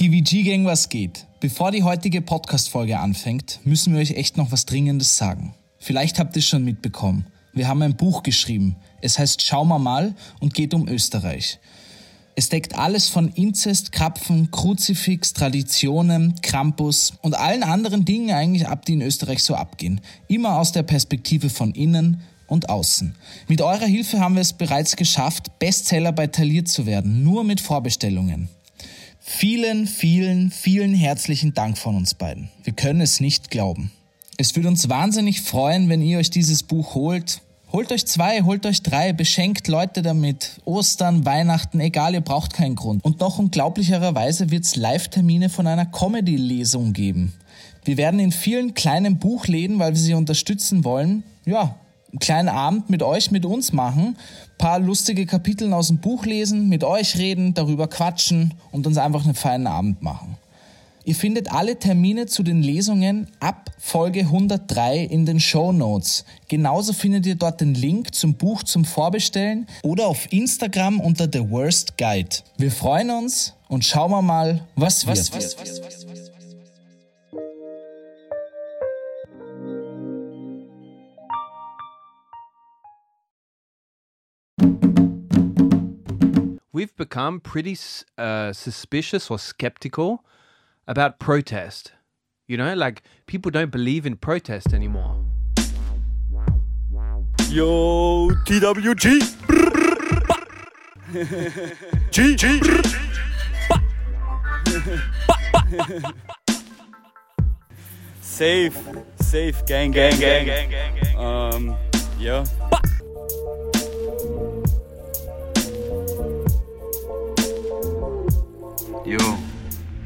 TVG-Gang, was geht? Bevor die heutige Podcast-Folge anfängt, müssen wir euch echt noch was Dringendes sagen. Vielleicht habt ihr es schon mitbekommen. Wir haben ein Buch geschrieben. Es heißt Schau mal mal und geht um Österreich. Es deckt alles von Inzest, Krapfen, Kruzifix, Traditionen, Krampus und allen anderen Dingen eigentlich ab, die in Österreich so abgehen. Immer aus der Perspektive von innen und außen. Mit eurer Hilfe haben wir es bereits geschafft, Bestseller bei Talier zu werden, nur mit Vorbestellungen. Vielen, vielen, vielen herzlichen Dank von uns beiden. Wir können es nicht glauben. Es würde uns wahnsinnig freuen, wenn ihr euch dieses Buch holt. Holt euch zwei, holt euch drei, beschenkt Leute damit. Ostern, Weihnachten, egal, ihr braucht keinen Grund. Und noch unglaublicherweise wird es Live-Termine von einer Comedy-Lesung geben. Wir werden in vielen kleinen Buchläden, weil wir sie unterstützen wollen, ja, einen kleinen Abend mit euch, mit uns machen, paar lustige Kapitel aus dem Buch lesen, mit euch reden, darüber quatschen und uns einfach einen feinen Abend machen. Ihr findet alle Termine zu den Lesungen ab Folge 103 in den Show Notes. Genauso findet ihr dort den Link zum Buch zum Vorbestellen oder auf Instagram unter The Worst Guide. Wir freuen uns und schauen wir mal, was, was wird. Was, was, we've become pretty uh, suspicious or skeptical about protest. You know, like people don't believe in protest anymore. Yo, TWG. G, G. safe, safe, gang, gang, gang, gang, gang, gang. Um, yeah. Jo,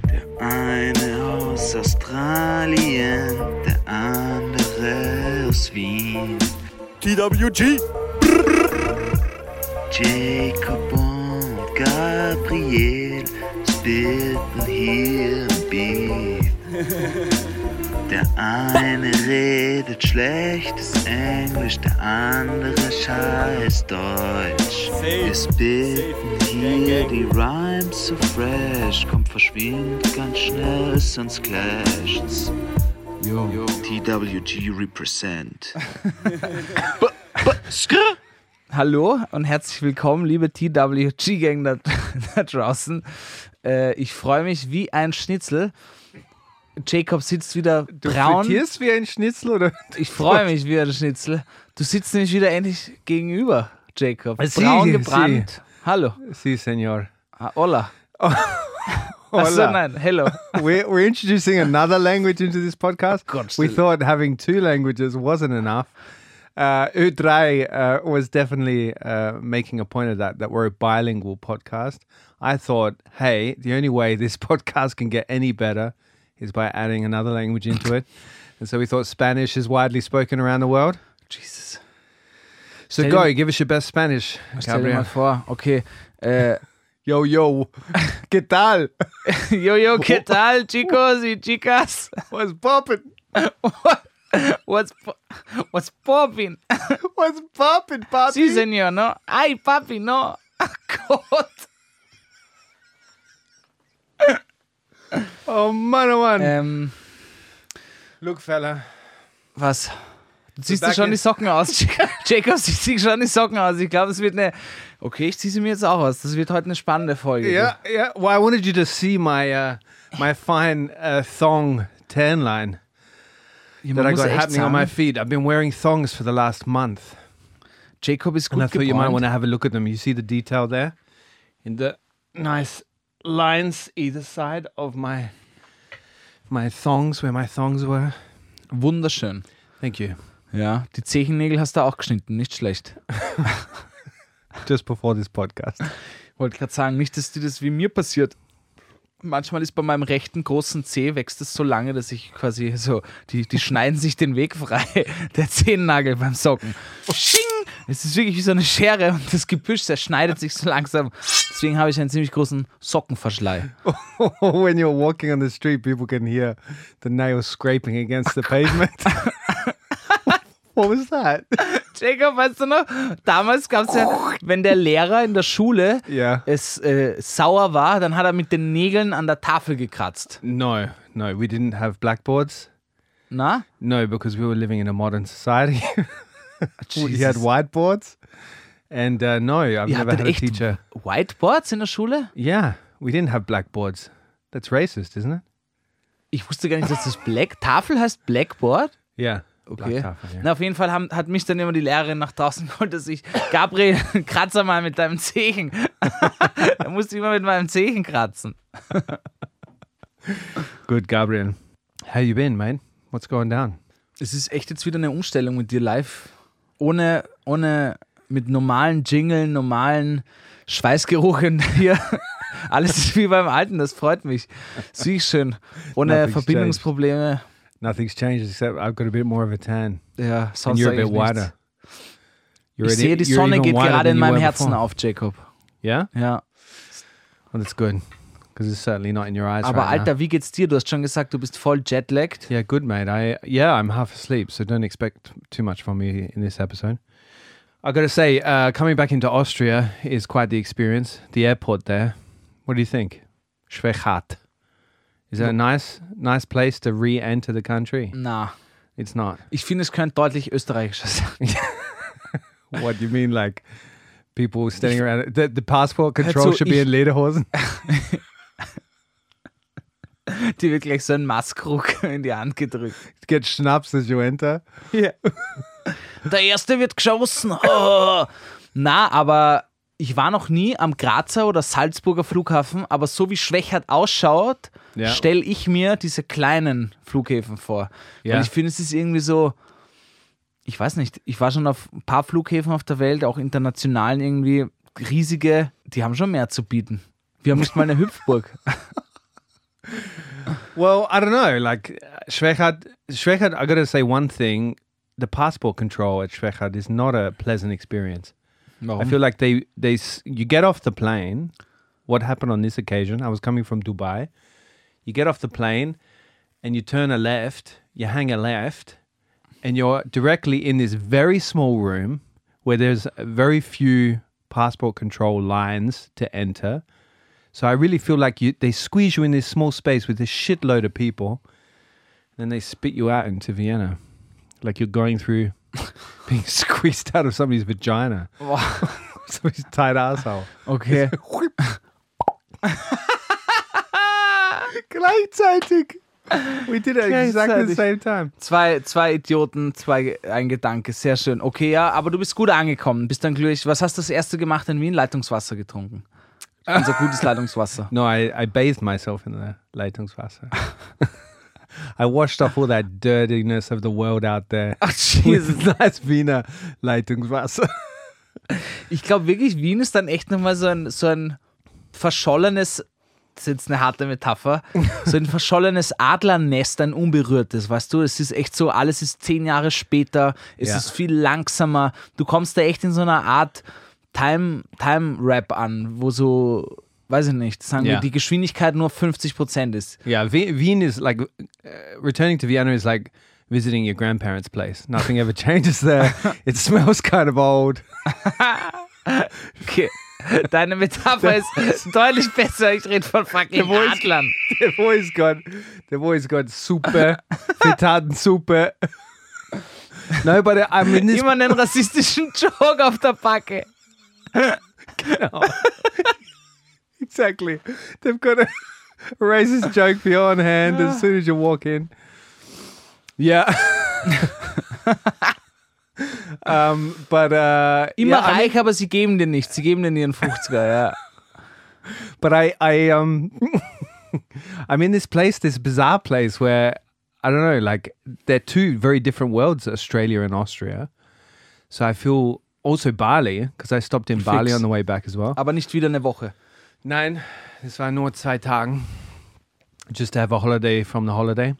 der eine aus Australien, der andere aus Wien. TWG. Jacob und Gabriel spitten hier im Beat. Der eine redet schlechtes Englisch, der andere scheiß Deutsch. Wir spitten hier die Rhymes so fresh, kommt verschwindet ganz schnell, sonst clasht's. Yo. Yo. TWG represent. Hallo und herzlich willkommen, liebe TWG-Gang da, da draußen. Äh, ich freue mich wie ein Schnitzel. Jacob sitzt wieder Du braun. frittierst wie ein Schnitzel oder? Ich freue mich wie ein Schnitzel. Du sitzt nämlich wieder endlich gegenüber, Jacob. Sie, Braun sie. gebrannt. Hallo. Si, senor. Ah, hola. Achso, Hola. nein, hello. We're, we're introducing another language into this podcast. Gott, we thought having two languages wasn't enough. Uh, Ö3 uh, was definitely uh, making a point of that, that we're a bilingual podcast. I thought, hey, the only way this podcast can get any better is by adding another language into it. And so we thought Spanish is widely spoken around the world. Jesus. So Stell go, give us your best Spanish, Stell dir mal vor, okay. Äh, Yo, yo, ¿qué tal? yo, yo, ¿qué tal, chicos y chicas? What's poppin'? What's, po- what's popping? What's poppin', papi? Sí, señor, ¿no? Ay, papi, no. Gott. Oh Mann, oh Mann. Ähm, Look, fella. was? Du ziehst dir schon die Socken aus. Jacob zieht sich schon die Socken aus. Ich glaube, es wird eine. Okay, ich ziehe sie mir jetzt auch aus. Das wird heute eine spannende Folge. Yeah, yeah. Well, I wanted you to see my uh, my fine uh, thong tan line Ja, that I got happening on my sagen, feet. I've been wearing thongs for the last month, Jacob ist and I thought you might gebräunt. want to have a look at them. You see the detail there, in the nice lines either side of my my thongs, where my thongs were. Wunderschön. Thank you. Ja, die Zehennägel hast du auch geschnitten. Nicht schlecht. Just before this podcast. Wollte gerade sagen, nicht, dass dir das wie mir passiert. Manchmal ist bei meinem rechten großen Zeh wächst es so lange, dass ich quasi so, die, die schneiden sich den Weg frei, der Zehennagel beim Socken. Sching! Es ist wirklich wie so eine Schere und das Gebüsch, der schneidet sich so langsam. Deswegen habe ich einen ziemlich großen Sockenverschlei. when you're walking on the street, people can hear the nails scraping against the pavement. what was that? Jacob, weißt du noch? Damals gab es ja, wenn der Lehrer in der Schule Yeah. es äh, sauer war, dann hat er mit den Nägeln an der Tafel gekratzt. No, no, we didn't have blackboards. Na? No, because we were living in a modern society. we had Jesus. whiteboards. And uh, no, I've Ihr never had a echt teacher. Whiteboards in der Schule? Yeah, we didn't have blackboards. That's racist, isn't it? Ich wusste gar nicht, dass das Black Tafel heißt Blackboard. Yeah. Okay. Blacktafel, yeah. Na, auf jeden Fall haben, hat mich dann immer die Lehrerin nach draußen geholt, dass ich, Gabriel, kratzer mal mit deinem Zehen. da musste ich immer mit meinem Zehen kratzen. Good, Gabriel. How you been, mate? What's going down? Es ist echt jetzt wieder eine Umstellung mit dir live. Ohne, ohne mit normalen Jingeln, normalen Schweißgeruchen hier. Alles ist wie beim Alten, das freut mich. Sieh schön. Ohne Nothing's Verbindungsprobleme. Nothing's changed except I've got a bit more of a tan. Ja, And sonst you're a bit wider. You're Ich sehe, die Sonne geht gerade in meinem Herzen before. auf, Jacob. Yeah? Ja. Well, that's good. Because it's certainly not in your eyes Aber right now. Alter, wie geht's dir? Du hast schon gesagt, du bist voll jetlagged. Yeah, good, mate. I yeah, I'm half asleep, so don't expect too much from me in this episode. I got to say, uh, coming back into Austria is quite the experience. The airport there. What do you think? Schwechat. Is it a nice, nice place to re-enter the country? Na, It's not. ich finde, es könnte deutlich österreichischer sein. What do you mean, like people standing around? The, the passport control should be in Lederhosen. Die wird gleich so einen Maskruck in die Hand gedrückt. Get schnapps as you enter. Der erste wird geschossen. Oh. Na, aber ich war noch nie am Grazer oder Salzburger Flughafen, aber so wie Schwächert ausschaut, Ja. stelle ich mir diese kleinen Flughäfen vor. Ja. Weil ich finde, es ist irgendwie so, ich weiß nicht, ich war schon auf ein paar Flughäfen auf der Welt, auch internationalen irgendwie, riesige, die haben schon mehr zu bieten. Wir haben nicht mal eine Hüpfburg. Well, I don't know. Like Schwechat, Schwechat. I got to say one thing: the passport control at Schwechat is not a pleasant experience. I feel like they they you get off the plane. What happened on this occasion? I was coming from Dubai. You get off the plane, and you turn a left. You hang a left, and you're directly in this very small room where there's very few passport control lines to enter. So I really feel like you they squeeze you in this small space with this shitload of people, then they spit you out into Vienna, like you're going through being squeezed out of somebody's vagina, somebody's tight asshole. Okay. Gleichzeitig. We did it exactly the same time. Zwei, zwei Idioten, zwei, ein Gedanke, sehr schön. Okay, ja, aber du bist gut angekommen, bist dann glücklich. Was hast du das erste gemacht in Wien? Leitungswasser getrunken. Unser gutes Leitungswasser. No, I, I bathed myself in the Leitungswasser. I washed off all that dirtiness of the world out there. Ach, Jesus. With nice Wiener Leitungswasser. Ich glaube wirklich, Wien ist dann echt nochmal so ein, so ein verschollenes, das ist jetzt eine harte Metapher, so ein verschollenes Adlernest, ein unberührtes, weißt du? Es ist echt so, alles ist zehn Jahre später, es Ja. ist viel langsamer. Du kommst da echt in so einer Art Time, Time Rap an, wo so, weiß ich nicht, sagen Ja. wir, die Geschwindigkeit nur 50 Prozent ist. Yeah, Wien, Wien is like uh, returning to Vienna is like visiting your grandparents' place. Nothing ever changes there. it smells kind of old. Okay. Deine Metapher ist deutlich besser. Ich rede von fucking voice- Adlern. They've always got, they've always got super, super. No, but I mean this. Immer einen rassistischen Joke auf der Backe. Exactly. They've got a racist joke for you on hand as soon as you walk in. Yeah. um, but uh, Immer yeah, I mean- reich, aber sie geben dir nichts. Sie geben dir ihren 50er, ja. but I, I, um, I'm in this place, this bizarre place where I don't know, like they're two very different worlds, Australia and Austria. So I feel also Bali because I stopped in Bali on the way back as well. Aber nicht wieder eine Woche. Nein, es war nur zwei Tagen. Just to have a holiday from the holiday.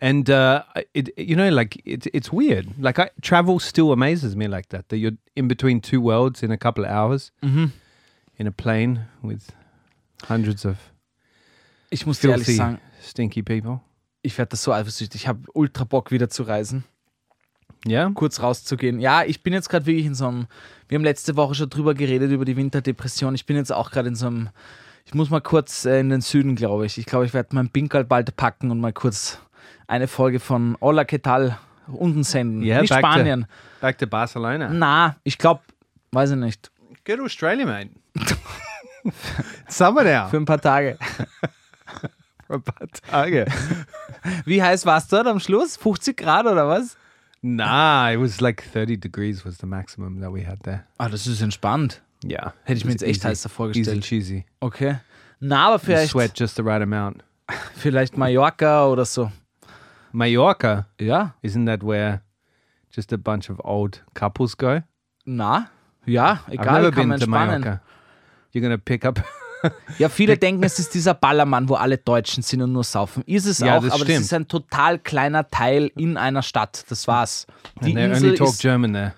And uh, it, you know, like it, it's weird. Like I, travel still amazes me like that. That you're in between two worlds in a couple of hours Mhm. in a plane with hundreds of Ich muss dir ehrlich filthy, sagen, stinky people. ich werde das so eifersüchtig. Ich habe ultra Bock wieder zu reisen. Yeah? kurz rauszugehen. Ja, ich bin jetzt gerade wirklich in so einem, wir haben letzte Woche schon drüber geredet, über die Winterdepression. Ich bin jetzt auch gerade in so einem, ich muss mal kurz äh, in den Süden, glaube ich. Ich glaube, ich werde meinen Pinkel bald packen und mal kurz eine Folge von Hola, ¿qué tal? unten senden. Yeah, Nicht back to- Spanien. Back to Barcelona. Na, ich glaube, weiß ich nicht. Go to Australia, mate. Summer now. Für ein paar Tage. For a paar Tage. Wie heiß war es dort am Schluss? 50 Grad oder was? Nah, it was like 30 degrees was the maximum that we had there. Ah, das ist entspannt. Yeah. Hätte ich mir jetzt echt heißer Easy vorgestellt. cheesy. Okay. Na, aber You vielleicht, sweat just the right amount. vielleicht Mallorca oder so. Mallorca, Ja, isn't that where just a bunch of old couples go? na, ja, I've egal, never kann been to. Mallorca. You're gonna pick up. Ja, viele denken, es ist dieser Ballermann, wo alle Deutschen sind und nur saufen. Ist es Ja, auch, das aber stimmt. das ist ein total kleiner Teil in einer Stadt. Das war's. Die they Insel only talk ist, German there.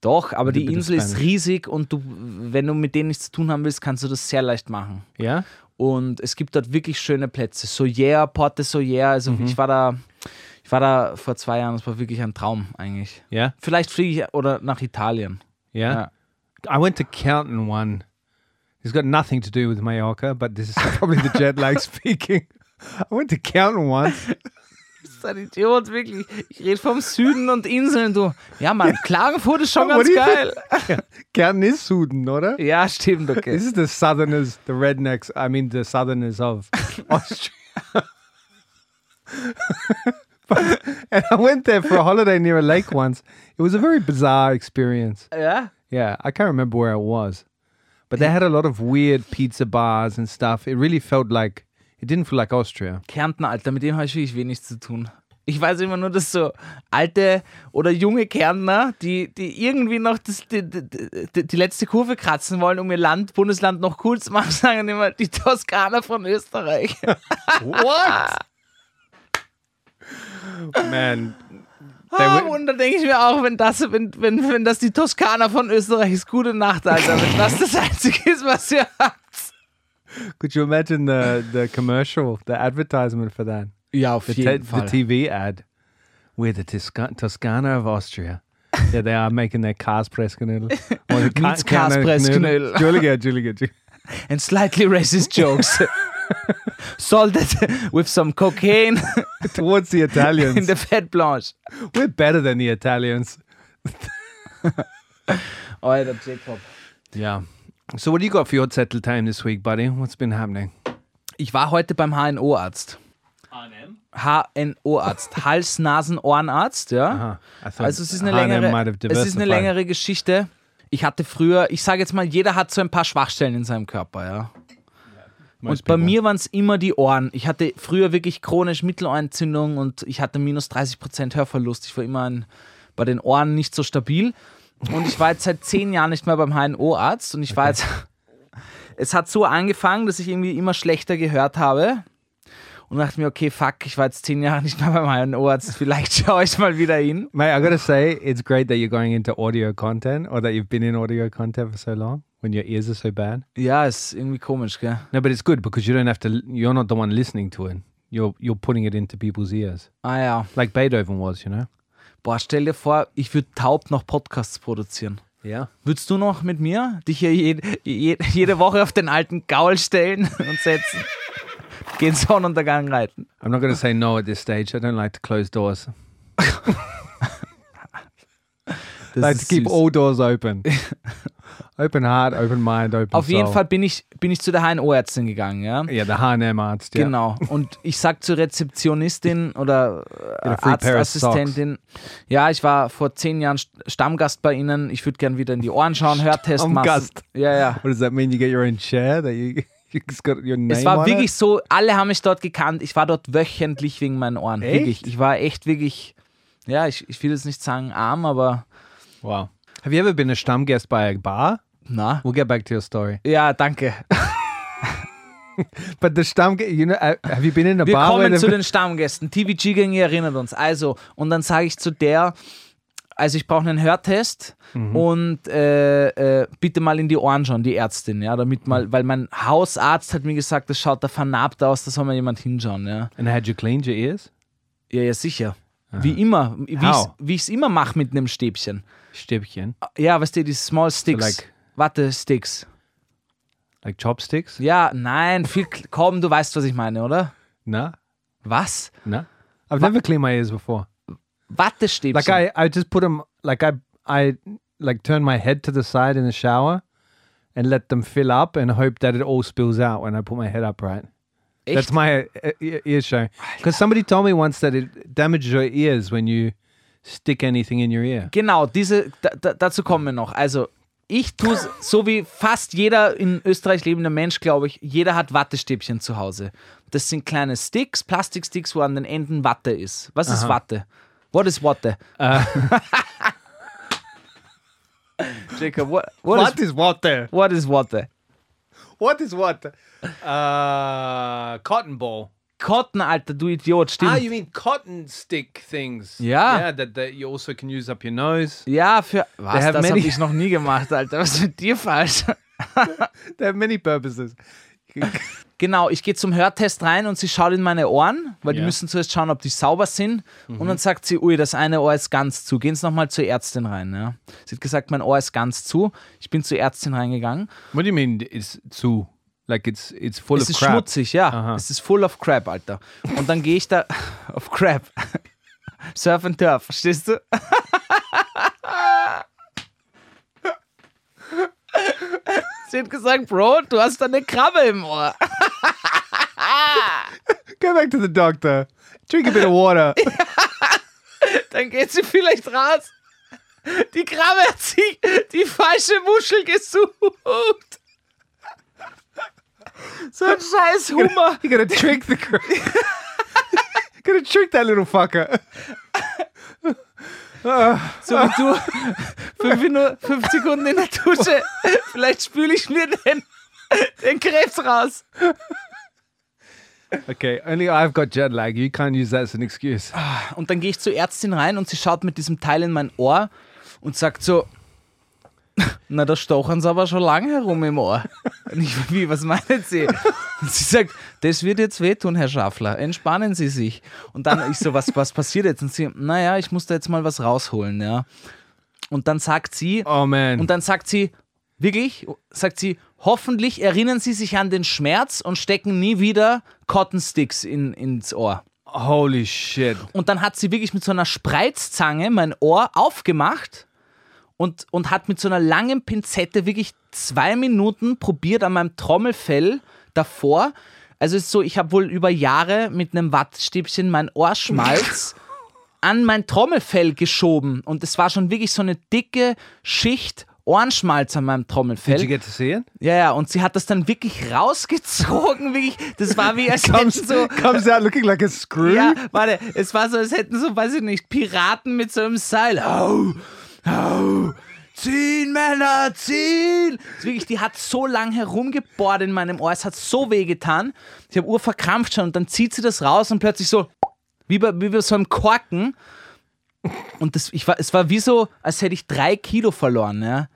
doch, aber die Insel ist riesig und du, wenn du mit denen nichts zu tun haben willst, kannst du das sehr leicht machen. Yeah. Und es gibt dort wirklich schöne Plätze. Soyer, Porte Soyer, also Mhm. ich war da, ich war da vor zwei Jahren, das war wirklich ein Traum eigentlich. Yeah. Vielleicht fliege ich oder nach Italien. Yeah. I went to Canton one. It's got nothing to do with Mallorca, but this is probably the jet lag speaking. I went to Canton once. Ist ein Idiot, wirklich. Ich rede vom Süden und Inseln, du. Ja, Mann, Klagenfurt ist schon ganz geil. Canton is Sweden, oder? Ja, stimmt, okay. This is the southerners, the rednecks, I mean the southerners of Austria. but, and I went there for a holiday near a lake once. It was a very bizarre experience. Ja? Yeah, I can't remember where I was. But they had a lot of weird pizza bars and stuff. It really felt like, it didn't feel like Austria. Kärnten, Alter, mit dem habe ich wirklich wenig zu tun. Ich weiß immer nur, dass so alte oder junge Kärntner, die, die irgendwie noch das, die, die, die, letzte Kurve kratzen wollen, um ihr Land, Bundesland noch cool zu machen, sagen immer die Toskana von Österreich. What? Man, Ah, und da denke ich mir auch, wenn das, wenn, wenn, wenn das die Toskana von Österreich ist, gute Nacht, Alter. Wenn das das Einzige ist, was ihr habt. could you imagine the, the commercial, the advertisement for that? Ja, auf the, te- the TV ad. We're the Tosca- Toscana of Austria. yeah, they are making their Kaspressknödel. Or the Ka- Meets Kaspressknödel. Entschuldige, Entschuldige, Entschuldige. and slightly racist jokes. Salted with some cocaine Towards the in Italians. the fat blanche. We're better than the Italians. Alter, Jacob. Yeah. So what do you got for your settle time this week, buddy? What's been happening? Ich war heute beim HNO-Arzt. HNO-Arzt. Hals-Nasen-Ohrenarzt, ja. Aha. I thought Also es ist eine längere, es ist eine längere Geschichte. Ich hatte früher, ich sage jetzt mal, jeder hat so ein paar Schwachstellen in seinem Körper, ja. Und bei mir waren es immer die Ohren. Ich hatte früher wirklich chronisch Mittelohrentzündung und ich hatte minus 30% Hörverlust. Ich war immer ein, bei den Ohren nicht so stabil. Und ich war jetzt seit zehn Jahren nicht mehr beim HNO-Arzt und ich war jetzt. Es hat so angefangen, dass ich irgendwie immer schlechter gehört habe. Und dachte mir, okay, fuck, ich war jetzt zehn Jahre nicht mehr beim HNO-Arzt. Vielleicht schaue ich mal wieder hin. Mate, I gotta say, it's great that you're going into audio content or that you've been in audio content for so long when your ears are so bad. Ja, ist irgendwie komisch, gell? No, but it's good because you don't have to. You're not the one listening to it. You're you're putting it into people's ears, Ah ja. like Beethoven was. You know. Boah, stell dir vor, ich würde taub noch Podcasts produzieren. Yeah. Würdest du noch mit mir dich hier jede, jede, jede Woche auf den alten Gaul stellen und setzen? Gehen Sonnenuntergang reiten. I'm not gonna say no at this stage. I don't like to close doors. Ist keep süß. all doors open. open heart, open mind, open Auf jeden soul. Fall bin ich, bin ich zu der HNO-Ärztin gegangen, ja. The H&M arts. Yeah. Genau. Und ich sag zur Rezeptionistin oder äh, Arztassistentin, ja, ich war vor zehn Jahren St- Stammgast bei Ihnen. Ich würde gern wieder in die Ohren schauen, Hörtest machen. Stammgast. Ja, ja. What does that mean? You get your own chair that you you just got your name Es war wirklich it? so, alle haben mich dort gekannt. Ich war dort wöchentlich wegen meinen Ohren. Echt? Wirklich. Ich war echt wirklich, ja, ich, ich will jetzt nicht sagen arm, aber Wow. Have you ever been a Stammgast by a bar? na. We'll get back to your story. Ja, danke. But the Stammgast, you know, have you been in a Wir bar? where kommen zu den Stammgästen. TVG-Gänge erinnert uns. Also, und dann sage ich zu der, also ich brauche einen Hörtest Mhm. und äh, äh, bitte mal in die Ohren schauen, die Ärztin, ja, damit mal, weil mein Hausarzt hat mir gesagt, das schaut da vernarbt aus, da soll mal jemand hinschauen, ja. and had you cleaned your ears? Ja, ja, sicher. Wie immer, wie How? wie ich es immer mache mit einem Stäbchen. Stäbchen. Ja, weißt du, die Small Sticks. like- Warte, Sticks. Like chopsticks? Ja, nein, viel, komm, du weißt, was ich meine, oder? No. Was? No. I've never cleaned my ears before. Wattestäbchen. Like I, I just put them like I I like turn my head to the side in the shower and let them fill up and hope that it all spills out when I put my head up right. Echt? That's my uh, ear ear show. Because somebody told me once that it damages your ears when you stick anything in your ear. Genau, diese, da, da, dazu kommen wir noch. Also, ich tue so wie fast jeder in Österreich lebende Mensch, glaube ich, jeder hat Wattestäbchen zu Hause. Das sind kleine Sticks, Plastiksticks, wo an den Enden Watte ist. Was ist Watte? What is Watte? Jacob, what, what, is, is what there? what is Watte? What is what? Uh, cotton ball. Cotton, Alter, du Idiot, stimmt. Ah, you mean cotton stick things? Yeah. Yeah, that, that you also can use up your nose. ja, für. Was? Das habe ich noch nie gemacht, Alter. Was ist mit dir falsch? They have many purposes. Genau, ich gehe zum Hörtest rein und sie schaut in meine Ohren, weil die Ja. müssen zuerst schauen, ob die sauber sind. Und dann sagt sie, ui, das eine Ohr ist ganz zu. Gehen Sie nochmal zur Ärztin rein. Ja. Sie hat gesagt, mein Ohr ist ganz zu. Ich bin zur Ärztin reingegangen. What do you mean it's too like it's it's full es of ist crap? schmutzig, ja. Aha. Es ist full of crap, Alter. Und dann gehe ich da auf Crap. Surf and Turf, verstehst du? Sie hat gesagt, Bro, du hast da eine Krabbe im Ohr. Go back to the doctor. Drink a bit of water. dann geht sie vielleicht raus. Die Krabbe hat sich die falsche Muschel gesucht. So ein scheiß Hummer. you gotta trick the cr- gotta trick that little fucker. So wie du fünf, Minuten, fünf Sekunden in der Dusche. Vielleicht spüle ich mir den, den Krebs raus. Okay, only I've got jet lag. You can't use that as an excuse. Und dann gehe ich zur Ärztin rein und sie schaut mit diesem Teil in mein Ohr und sagt so, na, da stochern sie aber schon lange herum im Ohr. Und ich, wie, was meinen Sie? Und sie sagt, das wird jetzt wehtun, Herr Schaffler, entspannen Sie sich. Und dann ich so, was, was passiert jetzt? Und sie, naja, ich muss da jetzt mal was rausholen, ja. Und dann sagt sie, Oh man. und dann sagt sie, wirklich, sagt sie, hoffentlich erinnern Sie sich an den Schmerz und stecken nie wieder Cotton Sticks in, ins Ohr. Holy shit. Und dann hat sie wirklich mit so einer Spreizzange mein Ohr aufgemacht und, und hat mit so einer langen Pinzette wirklich zwei Minuten probiert an meinem Trommelfell davor. Also es ist so, ich habe wohl über Jahre mit einem Wattstäbchen mein Ohrschmalz an mein Trommelfell geschoben. Und es war schon wirklich so eine dicke Schicht Ohrenschmalz an meinem Trommelfell. Did you get to see it? Ja, ja, und sie hat das dann wirklich rausgezogen, wirklich, das war wie als hätten so, Comes out looking like a screw. ja, warte, es war so, als hätten so, weiß ich nicht, Piraten mit so einem Seil. Au, au, ziehen, Männer, ziehen. Wirklich, die hat so lang herumgebohrt in meinem Ohr, es hat so weh getan. Ich habe Uhr verkrampft schon und dann zieht sie das raus und plötzlich so, wie bei, wie bei so einem Korken. Und das, ich war, es war wie so, als hätte ich drei Kilo verloren, ja.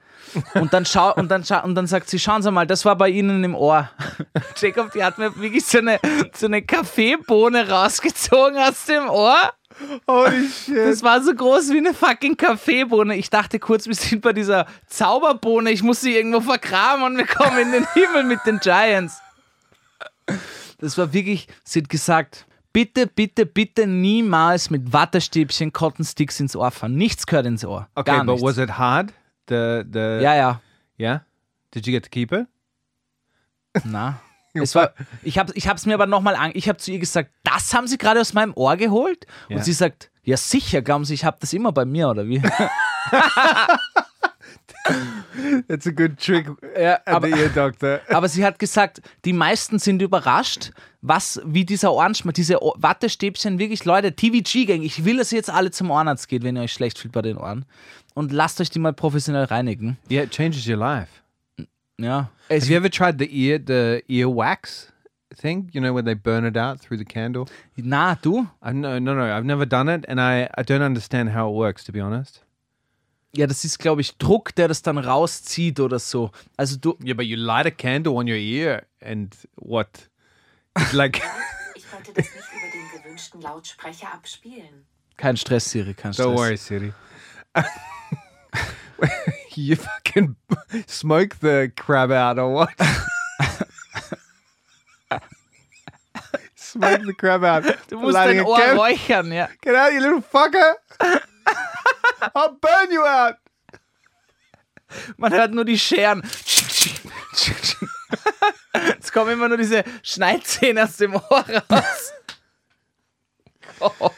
Und dann, schau, und, dann schau, und dann sagt sie, schauen Sie mal, das war bei Ihnen im Ohr. Jacob, die hat mir wirklich so eine, so eine Kaffeebohne rausgezogen aus dem Ohr. Holy shit. Das war so groß wie eine fucking Kaffeebohne. Ich dachte kurz, wir sind bei dieser Zauberbohne. Ich muss sie irgendwo vergraben und wir kommen in den Himmel mit den Giants. Das war wirklich, sie hat gesagt, bitte, bitte, bitte niemals mit Wattestäbchen Cotton Sticks ins Ohr fahren. Nichts gehört ins Ohr. Okay, Gar but nichts. was it hard? The the ja, ja. yeah. Did you get to keep it? Na. Es war, ich habe es mir aber nochmal an. Ich habe zu ihr gesagt, das haben Sie gerade aus meinem Ohr geholt? Ja. Und sie sagt, ja sicher, glauben Sie, ich habe das immer bei mir, oder wie? It's a good trick Ja, at aber, the ear doctor. aber sie hat gesagt, die meisten sind überrascht, was, wie dieser Ohrenschmalz, diese Wattestäbchen wirklich, Leute, TVG-Gang, ich will, dass ihr jetzt alle zum Ohrenarzt geht, wenn ihr euch schlecht fühlt bei den Ohren. Und lasst euch die mal professionell reinigen. Yeah, it changes your life. Ja. Es, Have you ever tried the ear the earwax thing? You know when they burn it out through the candle? na, du? I no no no. I've never done it, and I I don't understand how it works to be honest. Ja, das ist, glaube ich, Druck, der das dann rauszieht oder so. Also du, Yeah, but you light a candle on your ear, and what? It's like Ich konnte das nicht über den gewünschten Lautsprecher abspielen. Kein Stress, Siri, kein Stress. Don't worry, Siri. you fucking smoke the crab out or what? smoke the crab out. Du musst Lighting dein Ohr cam- räuchern, ja. Get out, you little fucker! I'll burn you out! Man hört nur die Scheren. Es kommen immer nur diese Schneidzähne aus dem Ohr raus. Gott. Oh.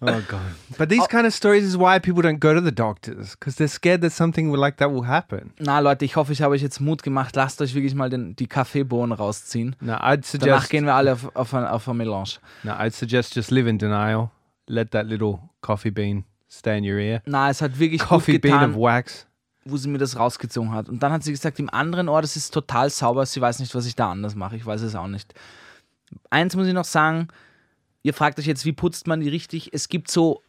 Oh god! But these kind of stories is why people don't go to the doctors because they're scared that something like that will happen. Na Leute, ich hoffe, ich habe euch jetzt Mut gemacht. Lasst euch wirklich mal den, die Kaffeebohnen rausziehen. No, I'd Danach suggest. gehen wir alle auf, auf, ein, auf ein Melange. No, I'd suggest just live in denial. Let that little coffee bean stay in your ear. Na, es hat wirklich Coffee gut bean getan, of wax. wo sie mir das rausgezogen hat. Und dann hat sie gesagt, im anderen Ohr, das ist total sauber. Sie weiß nicht, was ich da anders mache. Ich weiß es auch nicht. Eins muss ich noch sagen. Ihr fragt euch jetzt, wie putzt man die richtig? Es gibt so,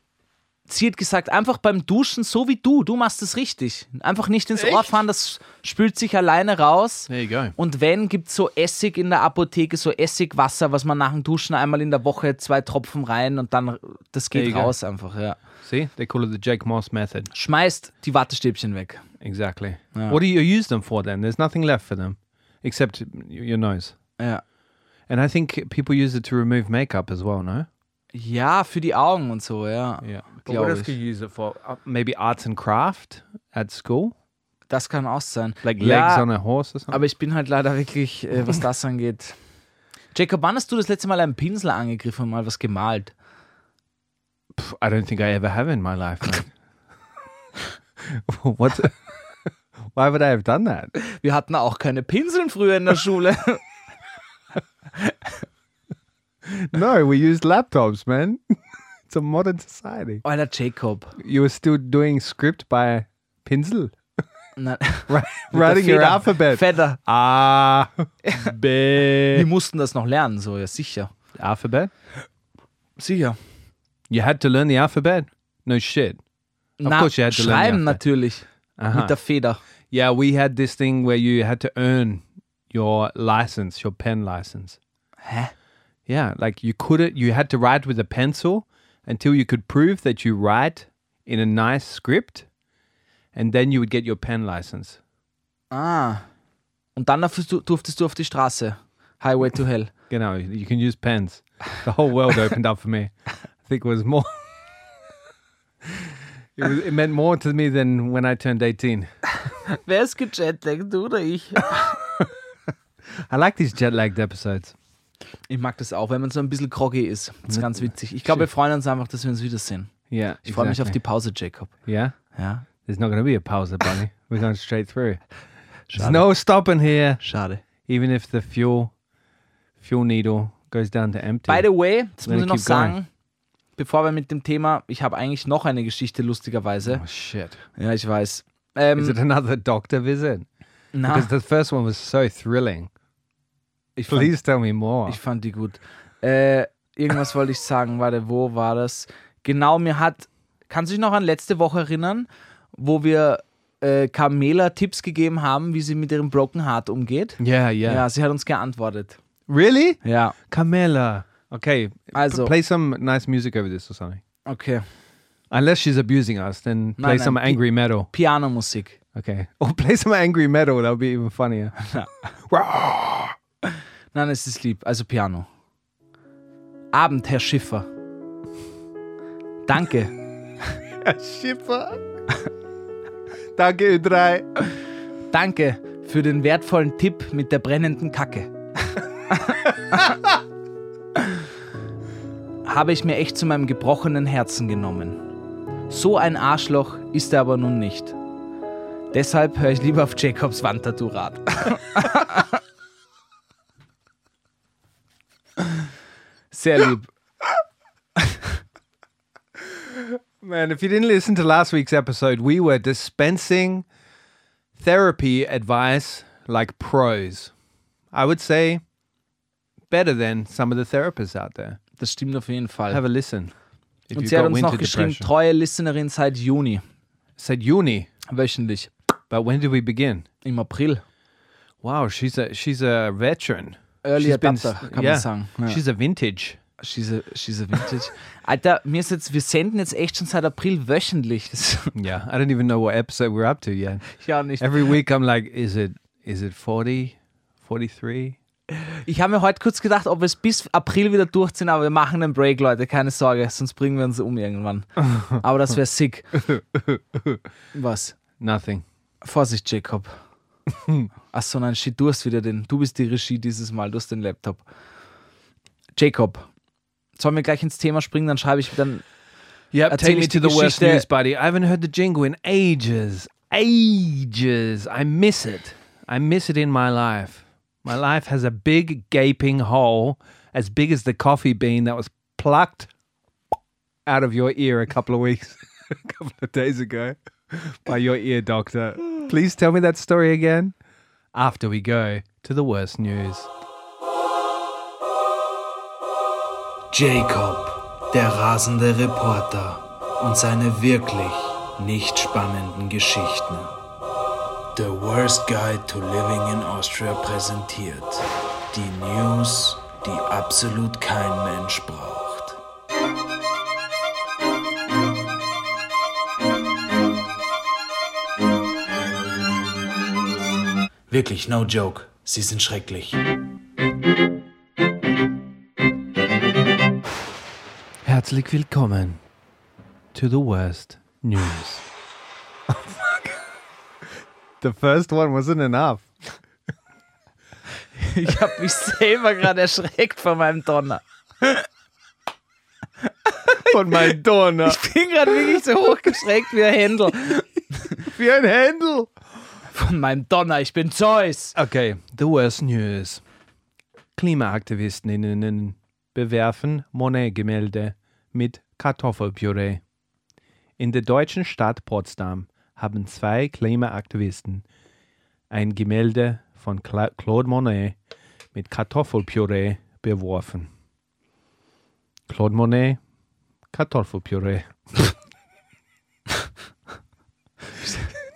sie hat gesagt, einfach beim Duschen, so wie du. Du machst es richtig. Einfach nicht ins Ohr fahren, das spült sich alleine raus. You go. Und wenn, gibt es so Essig in der Apotheke, so Essigwasser, was man nach dem Duschen einmal in der Woche zwei Tropfen rein und dann, das geht go. raus einfach, ja. See, they call it the Jake Moss method. Schmeißt die Wattestäbchen weg. Exactly. Yeah. What do you use them for then? There's nothing left for them except your nose. Ja. And I think people use it to remove makeup as well, no? Ja, für die Augen und so, ja. Yeah. But what else ich. could you use it for? Uh, maybe arts and craft at school? Das kann auch sein. Like ja, legs on a horse or something? aber ich bin halt leider wirklich, äh, was das angeht. Jacob, wann hast du das letzte Mal einen Pinsel angegriffen und mal was gemalt? Pff, I don't think I ever have in my life. what? Why would I have done that? Wir hatten auch keine Pinseln früher in der Schule. No, we used laptops, man. it's a modern society. Alter, Jacob. You were still doing script by mit writing your alphabet. Feder. Ah, Wir B. mussten das noch lernen, so, ja, sicher. alphabet. Sicher. You had to learn the alphabet. No shit. Of Na, course you had to learn schreiben alphabet. natürlich. Uh-huh. Mit der Feder. Yeah, we had this thing where you had to earn your license, your pen license. Hä? Yeah, like you couldn't, you had to write with a pencil until you could prove that you write in a nice script, and then you would get your pen license. Ah. Und dann durftest du, du auf die Straße. Highway to Hell. You you can use pens. The whole world opened up for me. I think it was more. it, was, it meant more to me than when I turned 18. Wer ist gejetlaggt, du oder ich? I like these jet lagged episodes. Ich mag das auch, wenn man so ein bisschen groggy ist. Das ist ganz witzig. Ich glaube, wir freuen uns einfach, dass wir uns wiedersehen. Yeah. Ich freue mich auf die. Pause, Jacob. Yeah? Ja, There's not going to be a pause, bunny. We're going straight through. There's Schade. no stopping here, schade. even if the fuel fuel needle goes down to empty. By the way, das muss ich noch going. sagen, bevor wir mit dem Thema, ich habe eigentlich noch eine Geschichte, lustigerweise. oh shit! Ja, ich weiß. Ähm, Is it another doctor visit? na, Because the first one was so thrilling. Ich fand, Please tell me more. ich fand die gut. Äh, irgendwas wollte ich sagen, warte, wo war das? Genau, mir hat, kannst du dich noch an letzte Woche erinnern, wo wir äh, Carmela Tipps gegeben haben, wie sie mit ihrem Broken Heart umgeht? yeah, yeah, Ja, sie hat uns geantwortet. Really? Ja, Camilla. Okay. p- Also- play some nice music over this or something. okay. Unless she's abusing us, then play nein, some pi- angry metal. Pianomusik. Okay. Or play some angry metal. That'll be even funnier. Nein, es ist lieb. Also Piano. Abend, Herr Schiffer. Danke. Schiffer. Danke, Ö3. Danke für den wertvollen Tipp mit der brennenden Kacke. Habe ich mir echt zu meinem gebrochenen Herzen genommen. So ein Arschloch ist er aber nun nicht. Deshalb höre ich lieber auf Jacobs Wandtattoo-Rad. Sehr lieb. Man, if you didn't listen to last week's episode, we were dispensing therapy advice like pros. I would say better than some of the therapists out there. Das stimmt auf jeden Fall. Have a listen. If Und sie hat uns noch geschrieben, depression. treue Listenerin seit Juni, Said uni, wöchentlich, but when did we begin? im April. Wow, she's a she's a veteran. Early She's been Adapter, s- kann yeah, man sagen. Ja. She's a vintage. She's a, she's a vintage. Alter, mir ist jetzt, wir senden jetzt echt schon seit April wöchentlich. Das, Yeah, I don't even know what episode we're up to yet. ja, nicht. Every week I'm like, is it is it 40, 43? Ich habe mir heute kurz gedacht, ob wir es bis April wieder durchziehen, aber wir machen einen Break, Leute, keine Sorge, sonst bringen wir uns um irgendwann. Aber das wäre sick. Was? Nothing. Vorsicht, Jacob. Achso, nein, shit, du hast wieder den. Du bist die Regie dieses Mal, du hast den Laptop. Jacob, sollen wir gleich ins Thema springen? Dann schreibe ich dann. Yep, take me to the worst Geschichte- news, buddy. I haven't heard the jingle in ages. Ages. I miss it. I miss it in my life. My life has a big gaping hole as big as the coffee bean that was plucked out of your ear a couple of weeks, a couple of days ago by your ear doctor. Please tell me that story again after we go to the worst news. Jacob, der rasende Reporter und seine wirklich nicht spannenden Geschichten. The Worst Guide to Living in Austria präsentiert die News, die absolut kein Mensch braucht. Wirklich, no joke. Sie sind schrecklich. Herzlich willkommen to the worst news. the first one wasn't enough. Ich habe mich selber gerade erschreckt vor meinem Donner. Von mein Donner. Ich bin gerade wirklich so hochgeschreckt wie ein Händel. Wie ein Händel. Von meinem Donner, ich bin Zeus. Okay, the worst news. Klimaaktivistinnen bewerfen Monet-Gemälde mit Kartoffelpüree. In der deutschen Stadt Potsdam haben zwei Klimaaktivisten ein Gemälde von Cla Claude Monet mit Kartoffelpüree beworfen. Claude Monet, Kartoffelpüree.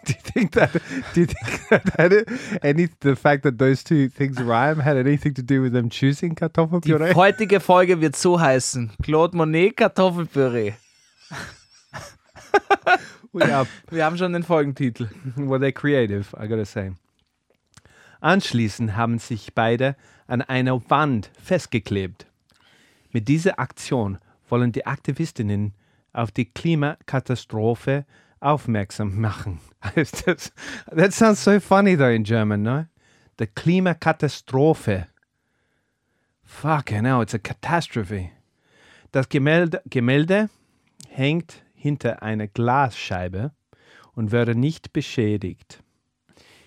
Do you think that? Do you think that had it, any the fact that those two things rhyme had anything to do with them choosing Die Kartoffelpüree? heutige Folge wird so heißen: Claude Monet Kartoffelpüree. yeah, Wir haben schon den Folgentitel. well, they're creative, I gotta say. Anschließend haben sich beide an einer Wand festgeklebt. Mit dieser Aktion wollen die Aktivistinnen auf die Klimakatastrophe aufmerksam machen. Das- that sounds so funny though in German, no? The Klimakatastrophe. Fucking hell, it's a catastrophe. Das Gemälde, Gemälde hängt hinter einer Glasscheibe und wurde nicht beschädigt.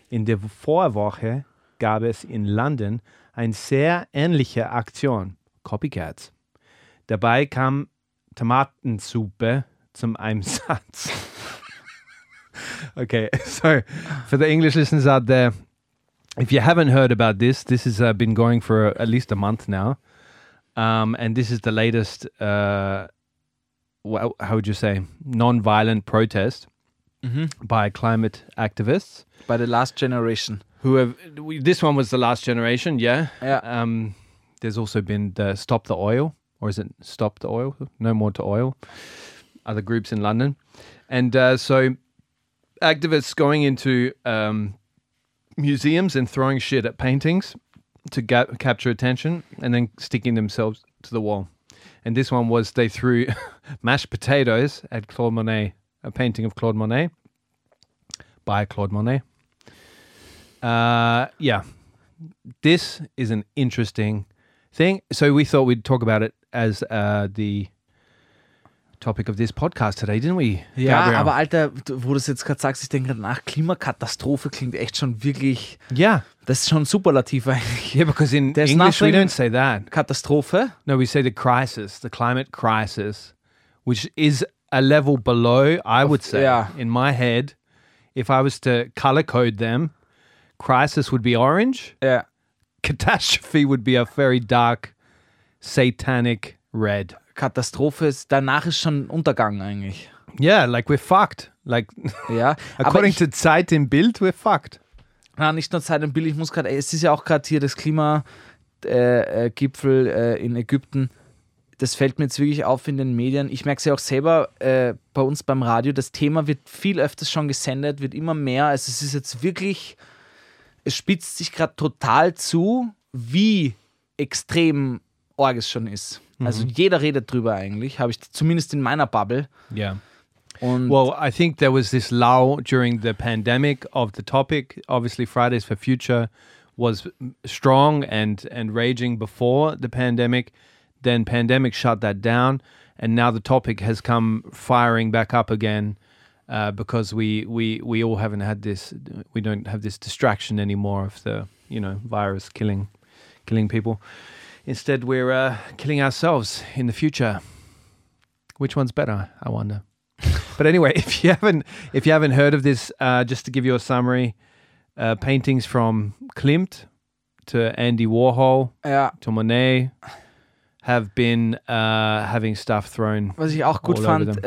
In der Vorwoche gab es in London eine sehr ähnliche Aktion, Copycats. Dabei kam Tomatensuppe zum Einsatz. okay, so for the English listeners out there, if you haven't heard about this, this has uh, been going for at least a month now. Um, and this is the latest, uh, wha- how would you say, non violent protest by climate activists By The Last Generation. who have. we- This one was the last generation, yeah. Yeah. Um, there's also been the Stop the Oil, or is it Stop the Oil? No More to Oil. Other groups in London. And uh, so activists going into um, museums and throwing shit at paintings to ga- capture attention and then sticking themselves to the wall. And this one was they threw mashed potatoes at Claude Monet, a painting of Claude Monet by Claude Monet. Uh, yeah, this is an interesting thing. So we thought we'd talk about it as uh, the topic of this podcast today, didn't we? Ja, Gabriel? aber Alter, wo du es jetzt gerade sagst, ich denke gerade nach, Klimakatastrophe klingt echt schon wirklich, yeah, das ist schon superlativ eigentlich. yeah, because in There's English we don't say that. Katastrophe? No, we say the crisis, the climate crisis, which is a level below. I would say, yeah. in my head, if I was to color code them, crisis would be orange. Yeah. catastrophe would be a very dark, satanic red. Katastrophe ist, danach ist schon Untergang eigentlich. Yeah, like we're fucked. Like Ja, according ich, to Zeit im Bild, we're fucked. na, nicht nur Zeit und Bild, ich muss gerade, es ist ja auch gerade hier das Klimagipfel äh, Gipfel, äh, in Ägypten. das fällt mir jetzt wirklich auf in den Medien. Ich merke es ja auch selber äh, bei uns beim Radio. Das Thema wird viel öfters schon gesendet, wird immer mehr. Also es ist jetzt wirklich, es spitzt sich gerade total zu, wie extrem arg es schon ist. Also jeder redet drüber eigentlich, habe ich zumindest in meiner Bubble. Yeah. Und Well, I think there was this lull during the pandemic of the topic. Obviously, Fridays for Future was strong and and raging before the pandemic. Then pandemic shut that down, and now the topic has come firing back up again uh, because we we we all haven't had this. We don't have this distraction anymore of the you know virus killing killing people. Instead, we're uh, killing ourselves in the future. Which one's better? I wonder. But anyway, if you haven't if you haven't heard of this, uh, just to give you a summary, uh, paintings from Klimt to Andy Warhol ja, to Monet have been uh, having stuff thrown. was ich auch gut fand,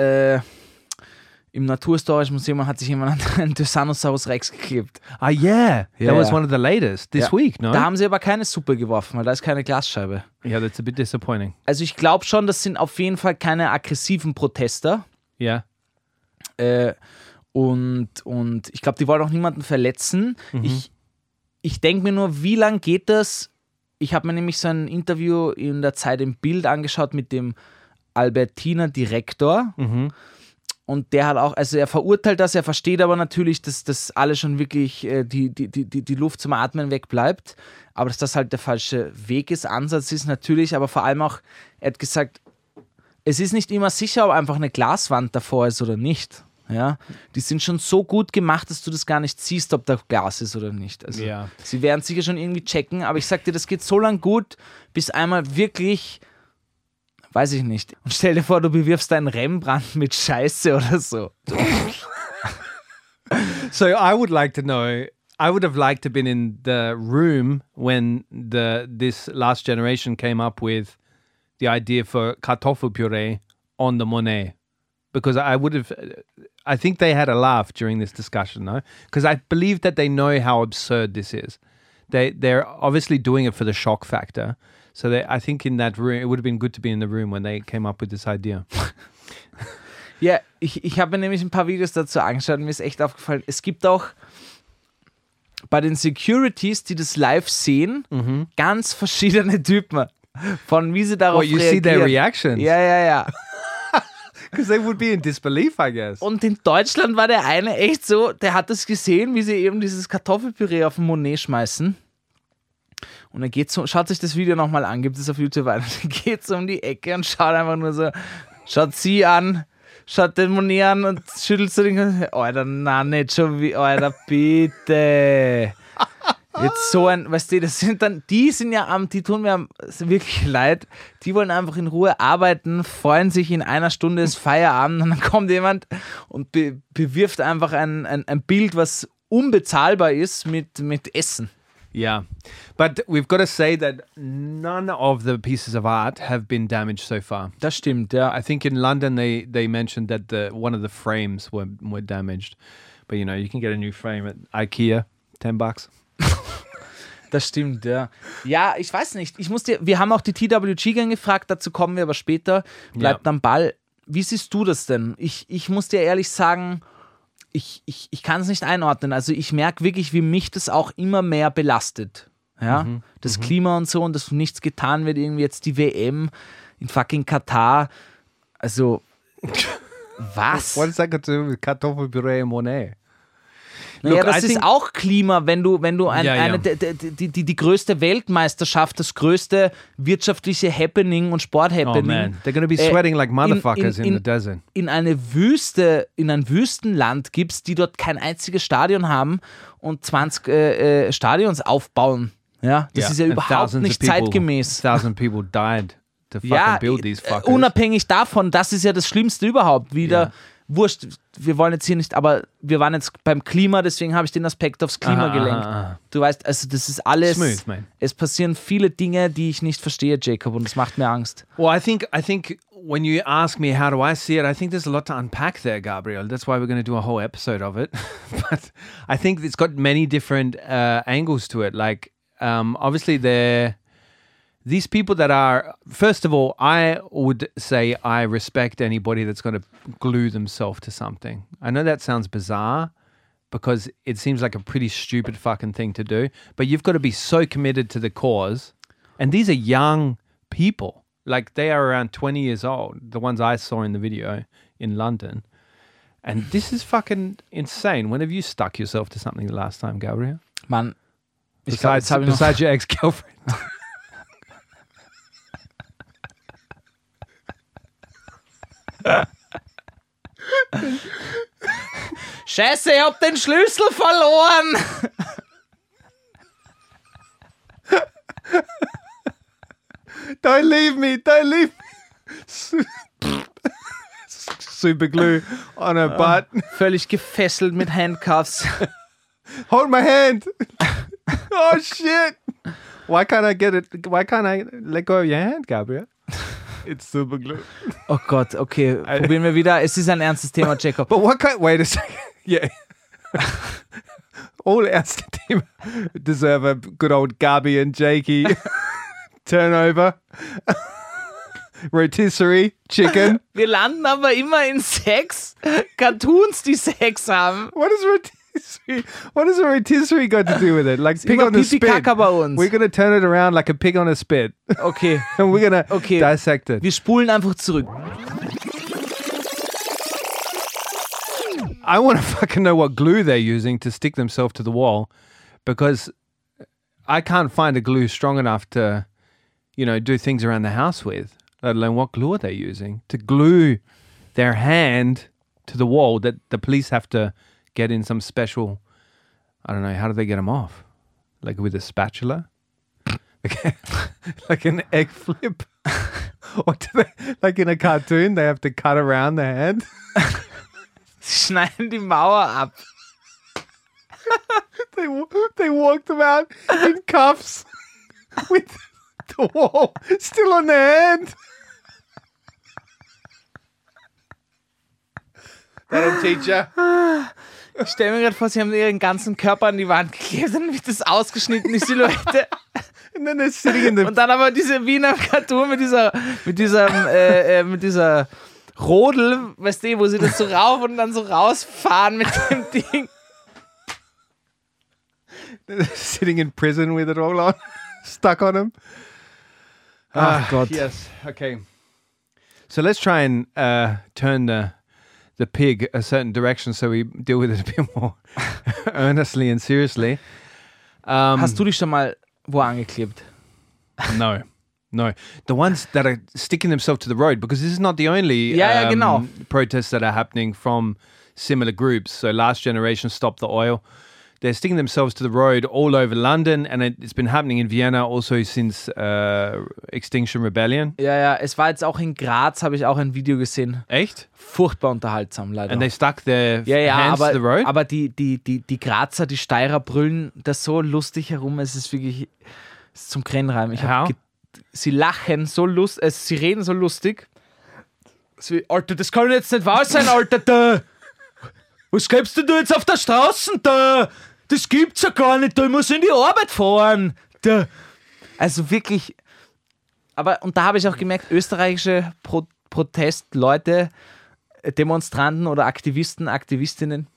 im Naturhistorischen Museum hat sich jemand an einen Tyrannosaurus Rex geklebt. Ah, yeah, Yeah, that was one of the latest this Ja. week. No, Da haben sie aber keine Suppe geworfen, weil da ist keine Glasscheibe. yeah, that's a bit disappointing. Also ich glaube schon, das sind auf jeden Fall keine aggressiven Protester. Yeah, Äh, und, und ich glaube, die wollen auch niemanden verletzen. Ich, ich denke mir nur, wie lange geht das? Ich habe mir nämlich so ein Interview in der Zeit im Bild angeschaut mit dem Albertiner Direktor. Und der hat auch, also er verurteilt das, er versteht aber natürlich, dass das alle schon wirklich äh, die, die, die, die die Luft zum Atmen wegbleibt. Aber dass das halt der falsche Weg ist, Ansatz ist natürlich, aber vor allem auch, er hat gesagt, es ist nicht immer sicher, ob einfach eine Glaswand davor ist oder nicht. Ja, die sind schon so gut gemacht, dass du das gar nicht siehst, ob da Glas ist oder nicht. Also, Ja. sie werden sicher schon irgendwie checken, aber ich sag dir, das geht so lang gut, bis einmal wirklich, weiß ich nicht. Und stell dir vor, du bewirfst einen Rembrandt mit Scheiße oder so. So I would like to know. I would have liked to been in the room when the this last generation came up with the idea for kartoffelpuree on the Monet, because I would have. I think they had a laugh during this discussion, no? Because I believe that they know how absurd this is. They they're obviously doing it for the shock factor. So they, I think in that room, it would have been good to be in the room when they came up with this idea. Ja, ich, ich habe mir nämlich ein paar Videos dazu angeschaut und mir ist echt aufgefallen, es gibt auch bei den Securities, die das live sehen, ganz verschiedene Typen. Von wie sie darauf Well, you reagieren. see their reactions Ja, ja, ja. because they would be in disbelief, I guess. Und in Deutschland war der eine echt so, der hat das gesehen, wie sie eben dieses Kartoffelpüree auf den Monet schmeißen. Und er geht so, schaut sich das Video nochmal an, gibt es auf YouTube ein. Und er geht so um die Ecke und schaut einfach nur so, schaut sie an, schaut den Monet an und schüttelt so den Kopf. Alter, na, nicht schon wie, Alter, bitte. Jetzt so ein, weißt du, das sind dann, die sind ja am, die tun mir wirklich leid. Die wollen einfach in Ruhe arbeiten, freuen sich, in einer Stunde ist Feierabend und dann kommt jemand und be, bewirft einfach ein, ein, ein Bild, was unbezahlbar ist, mit, mit Essen. Yeah. But we've got to say that none of the pieces of art have been damaged so far. Das stimmt, ja. I think in London they, they mentioned that the one of the frames were, were damaged. But you know, you can get a new frame at IKEA, 10 bucks. Das stimmt, ja. Ja, ich weiß nicht. Ich muss dir, wir haben auch die TWG-Gang gefragt, dazu kommen wir aber später. Bleibt am Ball. Wie siehst du das denn? Ich, ich muss dir ehrlich sagen, ich, ich, ich kann es nicht einordnen. Also ich merke wirklich, wie mich das auch immer mehr belastet. Ja, das Klima und so und dass nichts getan wird, irgendwie jetzt die WM in fucking Katar. Also, was? That got to Kartoffelpüree Monet? Look, das I ist auch Klima, wenn du, wenn du ein, Ja, ja. eine, die, die, die, die größte Weltmeisterschaft, das größte wirtschaftliche Happening und Oh Sporthappening man, they're be äh, sweating like motherfuckers in, in, the desert. in eine Wüste, in ein Wüstenland gibst, die dort kein einziges Stadion haben und 20 äh, äh, Stadions aufbauen. Ja, das Yeah, ist ja überhaupt nicht people- zeitgemäß. Thousand people died to fucking Ja, build these äh, fuckers. unabhängig davon, das ist ja das Schlimmste überhaupt. Wieder, Ja. Wurscht, wir wollen jetzt hier nicht, aber wir waren jetzt beim Klima, deswegen habe ich den Aspekt aufs Klima Aha, gelenkt. aha, aha. Du weißt, also das ist alles. Smooth, man. Es passieren viele Dinge, die ich nicht verstehe, Jacob, und das macht mir Angst. Well, I think I think when you ask me how do I see it, I think there's a lot to unpack there, Gabriel. That's why we're going to do a whole episode of it. but I think it's got many different uh, angles to it. Like, um, obviously, there these people that are first of all, I would say I respect anybody that's going to glue themselves to something. I know that sounds bizarre because it seems like a pretty stupid fucking thing to do, but you've got to be so committed to the cause. And these are young people. Like they are around 20 years old, the ones I saw in the video in London. And this is fucking insane. When have you stuck yourself to something the last time, Gabriel? man Besides, jetzt habe ich noch. besides your ex Scheiße, ich hab den Schlüssel verloren! Don't leave me. Don't leave me. Su- Super glue on her butt. Völlig gefesselt mit Handcuffs. Hold my hand. oh shit. Why can't I get it? Why can't I let go of your hand, Gabriel? It's super glue. Oh Gott, okay, probieren wir wieder. Es ist ein ernstes Thema, Jacob. But what kind? Wait a second. Yeah. All erste team deserve a good old Gabi and Jakey turnover. Rotisserie chicken. Wir landen aber immer in Sex. Cartoons, die Sex haben. What is rotisserie? What has a rotisserie got to do with it? Like pig on a spit. Kaka bei uns. We're gonna turn it around like a pig on a spit, Okay, and we're gonna Okay. dissect it. wir spulen einfach zurück. I want to fucking know what glue they're using to stick themselves to the wall, because I can't find a glue strong enough to, you know, do things around the house with. Let alone what glue are they using to glue their hand to the wall that the police have to get in some special. I don't know. How do they get them off? Like with a spatula? Like an egg flip? or do they, like in a cartoon, they have to cut around the hand? Schneiden die Mauer ab. They they walked them out in cuffs with the wall still on their hand. That'll teach you. Ich stelle mir gerade vor, sie haben ihren ganzen Körper an die Wand geklebt, dann wird das ausgeschnitten, die Silhouette. Und dann aber diese Wiener Cartoon mit dieser, mit diesem, äh, äh, mit dieser Rodel, weißt du, wo sie das so rauf und dann so rausfahren mit dem Ding. sitting in prison with it all on, stuck on them. Ach Gott. Yes. Okay. So let's try and uh, turn the the pig a certain direction so we deal with it a bit more earnestly and seriously. Um, Hast du dich schon mal wo angeklebt? No, no. The ones that are sticking themselves to the road, because this is not the only Ja, ja, genau. protests that are happening from similar groups. So, Last Generation Stop the Oil. They're sticking themselves to the road all over London, and it, it's been happening in Vienna also since uh, Extinction Rebellion. Ja, ja, es war jetzt auch in Graz, habe ich auch ein Video gesehen. Echt? Furchtbar unterhaltsam, leider. And they stuck their ja, ja, hands aber, to the road? aber die, die, die, die Grazer, die Steirer brüllen das so lustig herum, es ist wirklich es ist zum Grennreimen. Ich hab How? ge- sie lachen so lustig, äh, sie reden so lustig. Sie, Alter, das kann jetzt nicht wahr sein, Alter, da. Was gibst du jetzt auf der Straße da? Das gibt's ja gar nicht, da ich muss in die Arbeit fahren. Da. Also wirklich, aber und da habe ich auch gemerkt, österreichische Pro Protestleute, äh, Demonstranten oder Aktivisten, Aktivistinnen,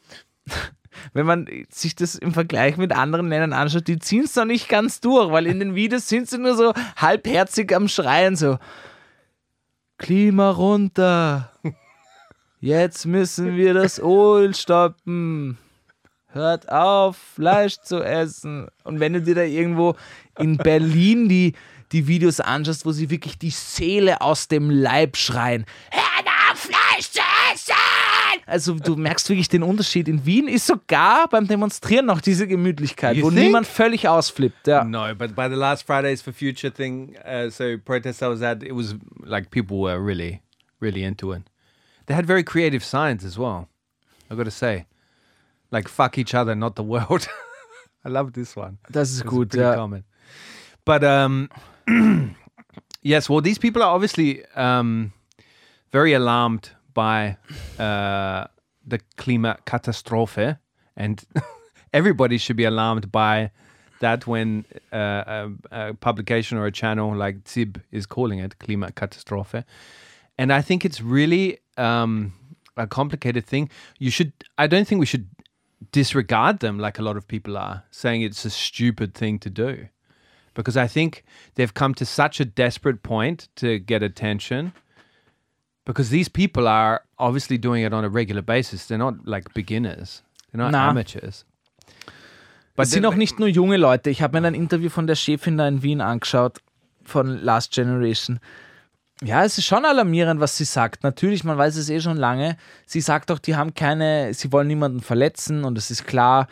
wenn man sich das im Vergleich mit anderen Ländern anschaut, die ziehen es noch nicht ganz durch, weil in den Videos sind sie nur so halbherzig am Schreien, so Klima runter. Jetzt müssen wir das Öl stoppen. Hört auf, Fleisch zu essen. Und wenn du dir da irgendwo in Berlin die, die Videos anschaust, wo sie wirklich die Seele aus dem Leib schreien, hört auf, Fleisch zu essen! Also du merkst wirklich den Unterschied. In Wien ist sogar beim Demonstrieren noch diese Gemütlichkeit, You wo think? niemand völlig ausflippt. Ja. No, but by the last Fridays for Future thing, uh, so protest I was at, it was like people were really, really into it. They had very creative signs as well. I got to say, like "fuck each other, not the world." I love this one. Das ist It's gut, pretty common. But um, yes, well, these people are obviously um, very alarmed by uh, the Klimakatastrophe, and everybody should be alarmed by that when uh, a, a publication or a channel like ZIB is calling it Klimakatastrophe. And I think it's really um, a complicated thing. You should, I don't think we should disregard them like a lot of people are, saying it's a stupid thing to do. Because I think they've come to such a desperate point to get attention. Because these people are obviously doing it on a regular basis. They're not like beginners, they're not Na. amateurs. Es sind the- auch nicht nur junge Leute. Ich habe mir ein Interview von der Chefin da in Wien angeschaut, von Last Generation. Ja, es ist schon alarmierend, was sie sagt. Natürlich, man weiß es eh schon lange. Sie sagt auch, die haben keine, sie wollen niemanden verletzen und es ist klar.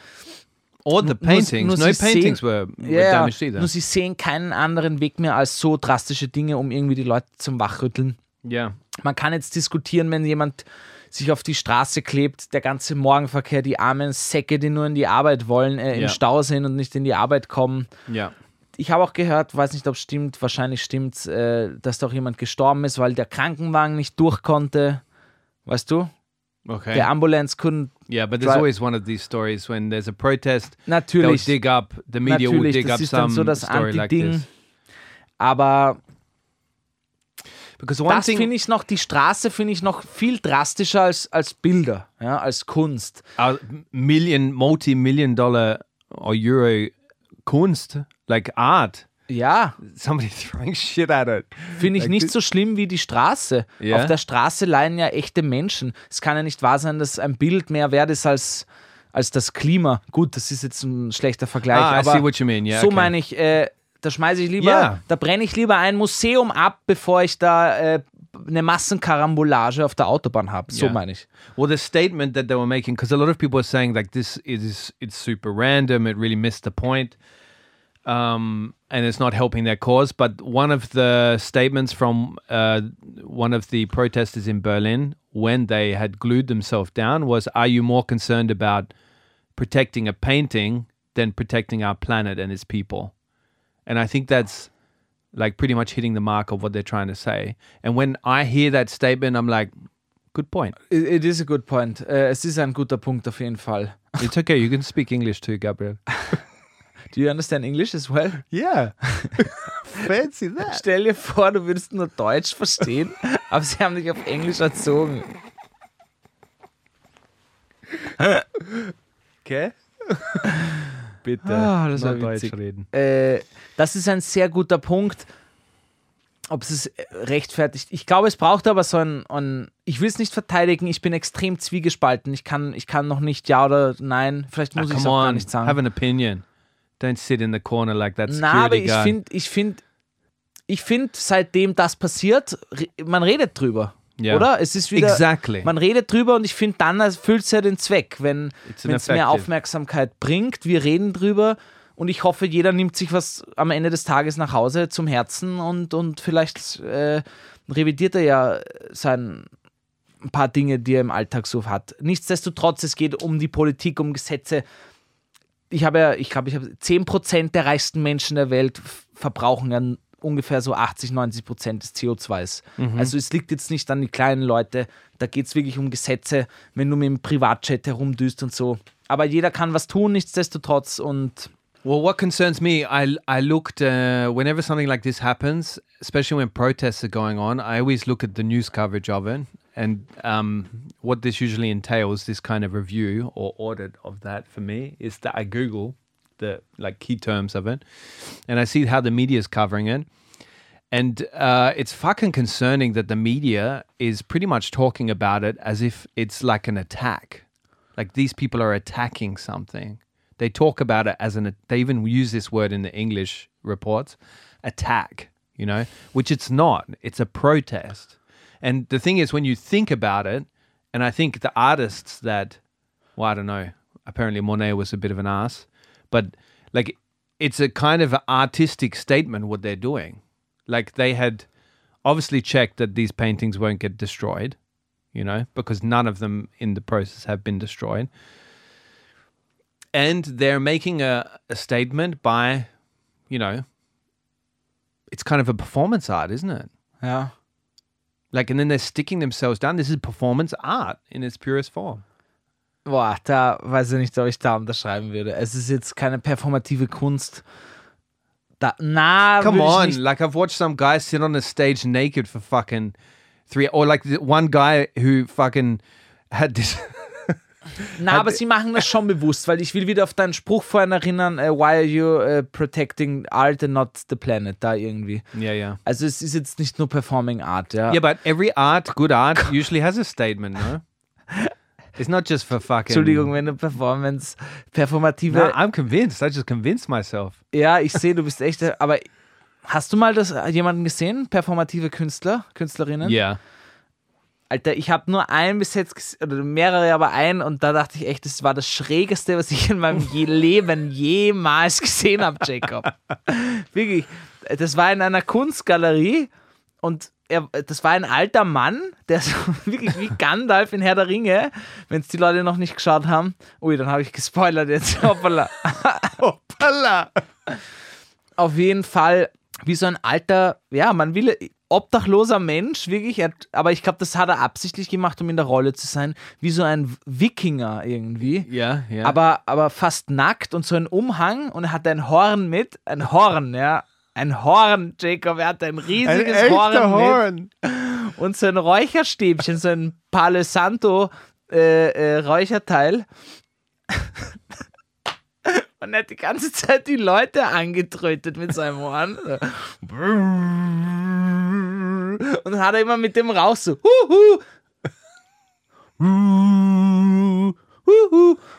Or the Nur- paintings. nur no sie paintings sehen- were, were Ja, damaged either. nur sie sehen keinen anderen Weg mehr als so drastische Dinge, um irgendwie die Leute zum Wachrütteln. yeah. Man kann jetzt diskutieren, wenn jemand sich auf die Straße klebt, der ganze Morgenverkehr, die armen Säcke, die nur in die Arbeit wollen, äh, im Ja. Stau sind und nicht in die Arbeit kommen. Yeah. Ich habe auch gehört, weiß nicht, ob es stimmt, wahrscheinlich stimmt, äh, dass doch jemand gestorben ist, weil der Krankenwagen nicht durch konnte. Weißt du? Okay. Der Ambulance couldn't. Yeah, but there's Dri- always one of these stories when there's a protest. They'll Natürlich, dig up the media will natürlich, dig das up ist some so das story like this. Aber das finde ich noch, die Straße finde ich noch viel drastischer als, als Bilder, ja, als Kunst. a million, multi-million dollar or euro kunst, like art, Ja, somebody throwing shit at it. finde ich Like nicht so schlimm wie die Straße. Ja. Auf der Straße leiden ja echte Menschen. Es kann ja nicht wahr sein, dass ein Bild mehr wert ist als, als das Klima. Gut, das ist jetzt ein schlechter Vergleich, Ah, I aber see what you mean. Yeah, so okay. meine ich, äh, da schmeiße ich lieber, Ja. da brenne ich lieber ein Museum ab, bevor ich da äh, eine Massenkarambolage auf der Autobahn habe. So Ja. meine ich. Well, the statement that they were making, because a lot of people are saying like this is it's super random. It really missed the point, um, and it's not helping their cause. But one of the statements from uh, one of the protesters in Berlin, when they had glued themselves down, was, "Are you more concerned about protecting a painting than protecting our planet and its people?" And I think that's like pretty much hitting the mark of what they're trying to say. And when I hear that statement, I'm like, good point. It, it is a good point. Äh, es ist ein guter Punkt auf jeden Fall. It's okay. You can speak English too, Gabriel. Do you understand English as well? Yeah. Fancy that. Stell dir vor, du würdest nur Deutsch verstehen, aber sie haben dich auf Englisch erzogen. Okay. Bitte. Ah, das war Deutsch witzig. reden. Äh, das ist ein sehr guter Punkt. Ob es es rechtfertigt. Ich glaube, es braucht aber so ein, ein ich will es nicht verteidigen, ich bin extrem zwiegespalten. Ich kann, ich kann noch nicht ja oder nein. Vielleicht Ah, muss ich es auch gar on. nicht sagen. Have an opinion. Don't sit in the corner like that Na, aber security ich finde, ich finde, ich finde, seitdem das passiert, man redet drüber. Ja. Oder? Es ist wieder. Exactly. Man redet drüber und ich finde, dann erfüllt es ja den Zweck, wenn es mehr. Aufmerksamkeit bringt. Wir reden drüber und ich hoffe, jeder nimmt sich was am Ende des Tages nach Hause zum Herzen und, und vielleicht äh, revidiert er ja sein ein paar Dinge, die er im Alltag so hat. Nichtsdestotrotz, es geht um die Politik, um Gesetze. Ich habe ja, ich glaube, ich habe 10% der reichsten Menschen der Welt verbrauchen ja ungefähr so 80, 90 Prozent des CO2s. Also es liegt jetzt nicht an die kleinen Leute, da geht es wirklich um Gesetze, wenn du mit dem Privatjet herumdüst und so. Aber jeder kann was tun, nichtsdestotrotz und Well, what concerns me, I I looked uh, whenever something like this happens, especially when protests are going on. I always look at the news coverage of it, and um, what this usually entails, this kind of review or audit of that for me, is that I Google the like key terms of it, and I see how the media is covering it. And uh, it's fucking concerning that the media is pretty much talking about it as if it's like an attack. Like these people are attacking something. They talk about it as an, they even use this word in the English reports attack, you know, which it's not. It's a protest. And the thing is, when you think about it, and I think the artists that, well, I don't know, apparently Monet was a bit of an ass, but like it's a kind of artistic statement what they're doing. Like they had obviously checked that these paintings won't get destroyed, you know, because none of them in the process have been destroyed. And they're making a, a statement by, you know, it's kind of a performance art, isn't it? ja. Like, and then they're sticking themselves down. This is performance art in its purest form. boah, da weiß ich nicht, ob ich da unterschreiben würde. Es ist jetzt keine performative Kunst. Da, na, Come on, like I've watched some guy sit on a stage naked for fucking three, or like one guy who fucking had this. Na, aber sie machen das schon bewusst, weil ich will wieder auf deinen Spruch vorhin erinnern, äh, why are you äh, protecting art and not the planet, da irgendwie. yeah, yeah, Also es ist jetzt nicht nur Performing Art, ja. yeah. But every art, good art, usually has a statement, no? It's not just for fucking. Entschuldigung, wenn du Performance, performative, No, I'm convinced. I just convinced myself. ja, ich sehe, du bist echt, aber hast du mal das äh, jemanden gesehen, performative Künstler, Künstlerinnen? Yeah. Alter, ich habe nur einen bis jetzt, oder mehrere, aber einen und da dachte ich echt, das war das Schrägeste, was ich in meinem Leben jemals gesehen habe, Jacob. Wirklich. Das war in einer Kunstgalerie und er, das war ein alter Mann, der so wirklich wie Gandalf in Herr der Ringe, wenn es die Leute noch nicht geschaut haben. Ui, dann habe ich gespoilert jetzt. Hoppala. Hoppala. Auf jeden Fall wie so ein alter, ja, man will obdachloser Mensch, wirklich, er aber ich glaube, das hat er absichtlich gemacht, um in der Rolle zu sein, wie so ein Wikinger irgendwie. Yeah, yeah. Aber, aber fast nackt und so ein Umhang und er hat ein Horn mit, ein Horn, ja. Ein Horn, Jacob, er hat ein ein riesiges echter Horn, Horn. mit und so ein Räucherstäbchen, so ein Palo Santo äh, äh, Räucherteil. Und er hat die ganze Zeit die Leute angetrötet mit seinem Horn. Und dann hat er immer mit dem Rauch so.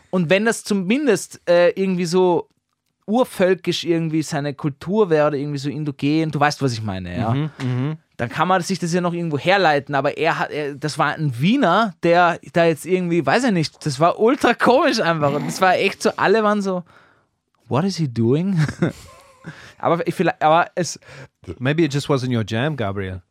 Und wenn das zumindest äh, irgendwie so urvölkisch irgendwie seine Kultur wäre oder irgendwie so indogen, du weißt, was ich meine, ja. Dann kann man sich das ja noch irgendwo herleiten, aber er hat, er, das war ein Wiener, der da jetzt irgendwie, weiß ich nicht, das war ultra komisch einfach und das war echt so, alle waren so, what is he doing? aber, ich, vielleicht- aber es, Maybe it just wasn't your jam, Gabriel.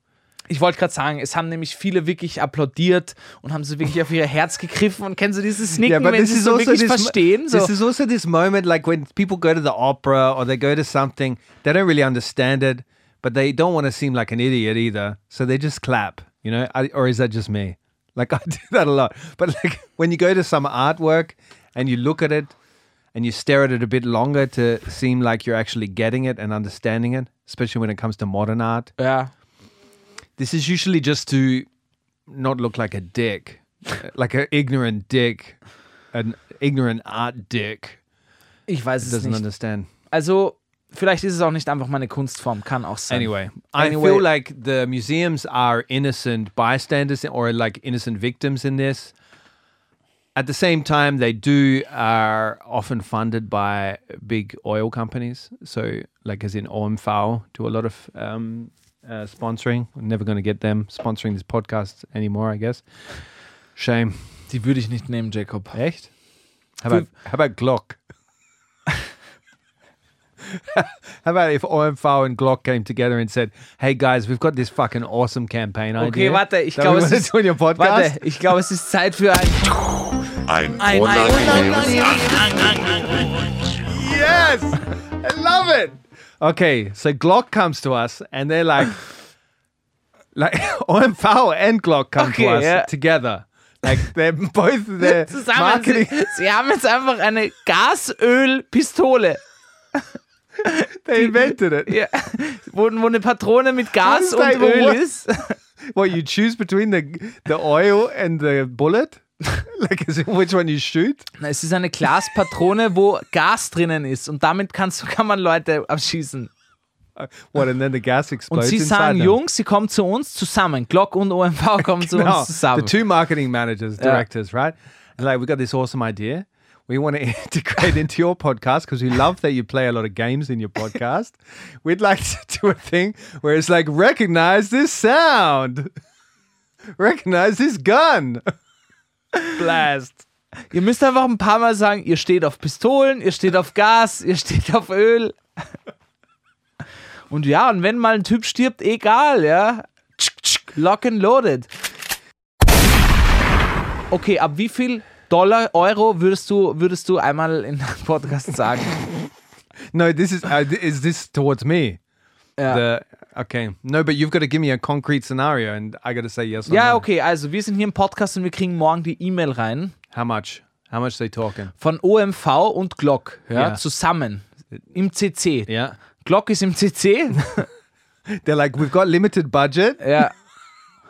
ich wollte gerade sagen, es haben nämlich viele wirklich applaudiert und haben so wirklich auf ihr Herz gegriffen und kennst du dieses Snicken, wenn sie so wirklich verstehen? So. This is also this moment, like when people go to the opera or they go to something, they don't really understand it, but they don't want to seem like an idiot either, so they just clap. You know, I, or is that just me? Like I do that a lot. But like when you go to some artwork and you look at it and you stare at it a bit longer to seem like you're actually getting it and understanding it, especially when it comes to modern art. ja. This is usually just to not look like a dick, uh, like an ignorant dick, an ignorant art dick Ich weiß es doesn't nicht. understand. Also, vielleicht ist es auch nicht einfach meine Kunstform, kann auch sein. Anyway, I feel like the museums are innocent bystanders or like innocent victims in this. At the same time, they do are often funded by big oil companies. So, like as in OMV, do a lot of um, uh, sponsoring. We're never going to get them sponsoring this podcast anymore, I guess. Shame. Die würde ich nicht nehmen, Jacob. Echt? How about, how about Glock? how about if OMV and Glock came together and said, "Hey guys, we've got this fucking awesome campaign idea." Okay, warte, ich glaube, es wanna ist, do on your podcast." warte, ich glaube, es ist Zeit für ein, Ein ein, Yes, I love it. Okay, so Glock comes to us and they're like, like OMV and Glock come Okay, to us yeah. together. Like they're both their zusammen. marketing. Sie, sie haben jetzt einfach eine Gasölpistole, They invented it. ja, wo, wo eine Patrone mit Gas und Öl work? ist. What you choose between the the oil and the bullet? like is it which one you shoot? Na, Es ist eine Glaspatrone, wo Gas drinnen ist und damit kannst, kann man Leute abschießen. What and then the gas Und explodes sie inside sagen, them. Jungs, sie kommen zu uns zusammen. Glock und OMV kommen zu No, uns zusammen. the two marketing managers, directors, right? And like we got this awesome idea. We want to integrate into your podcast because we love that you play a lot of games in your podcast. We'd like to do a thing where it's like recognize this sound, recognize this gun, blast. Ihr müsst einfach ein paar Mal sagen, ihr steht auf Pistolen, ihr steht auf Gas, ihr steht auf Öl. Und ja, und wenn mal ein Typ stirbt, egal, ja. Lock and loaded. Okay, ab wie viel Dollar, Euro würdest du, würdest du einmal in deinem Podcast sagen? No, this is uh, is this towards me? Ja. The okay, no, but you've got to give me a concrete scenario, and I got to say yes or Ja, no. okay, also wir sind hier im Podcast und wir kriegen morgen die E-Mail rein. How much? How much they talking? von OMV und Glock ja, Ja. zusammen im CC. Yeah. Glock ist im CC. They're like, we've got limited budget, ja,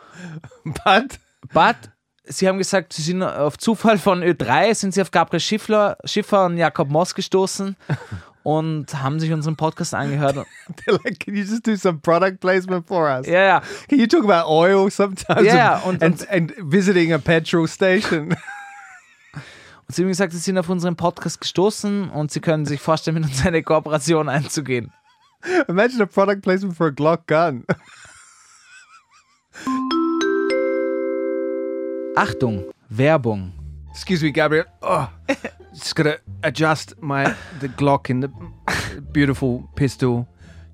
but but sie haben gesagt, sie sind auf Zufall von Ö3 sind sie auf Gabriel Schiffler, Schiffer und Jakob Moss gestoßen und haben sich unseren Podcast angehört. they're like, can you just do some product placement for us? Ja, ja. Can you talk about oil sometimes? Yeah, and, und- and, and visiting a petrol station. Und sie haben gesagt, sie sind auf unseren Podcast gestoßen und sie können sich vorstellen, mit uns eine Kooperation einzugehen. Imagine a product placement for a Glock gun. Achtung, Werbung. Excuse me, Gabriel. Oh, just gotta adjust my the Glock in the beautiful pistol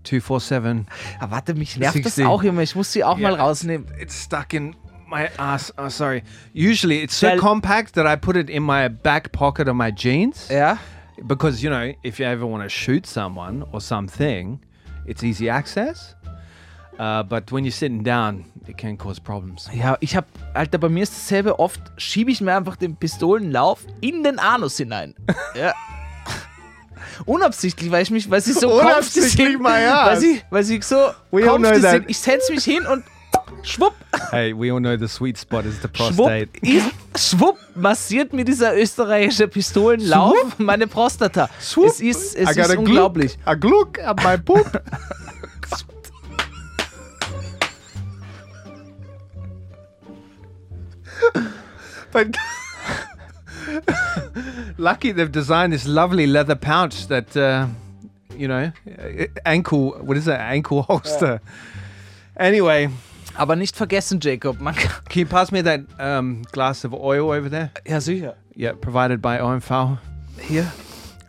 247. Ah, warte, mich nervt das 60. auch immer. Ich muss sie auch mal rausnehmen. It's stuck in my ass. Oh, sorry. Usually it's so compact that I put it in my back pocket of my jeans. Ja? Because, you know, if you ever want to shoot someone or something, it's easy access. Uh, but when you're sitting down, it can cause problems. Ja, ich hab, Alter, bei mir ist dasselbe. Oft schiebe ich mir einfach den Pistolenlauf in den Anus hinein. Ja. Unabsichtlich, weil ich mich, weil sie so Unabsichtlich, my ass. Weil sie, weil sie so We all know that. Ich setze mich hin und schwupp, Hey, we all know the sweet spot is the schwupp, prostate. ist, schwupp, massiert mir dieser österreichische Pistolenlauf meine Prostata. Swoop. Es ist, es ist unglaublich. Gluck, a gluck at my poop. but lucky they've designed this lovely leather pouch that uh, you know ankle what is that ankle holster. Anyway. Aber nicht vergessen, Jacob, man kann, can you pass me that um, glass of oil over there? Ja sicher. yeah provided by OMV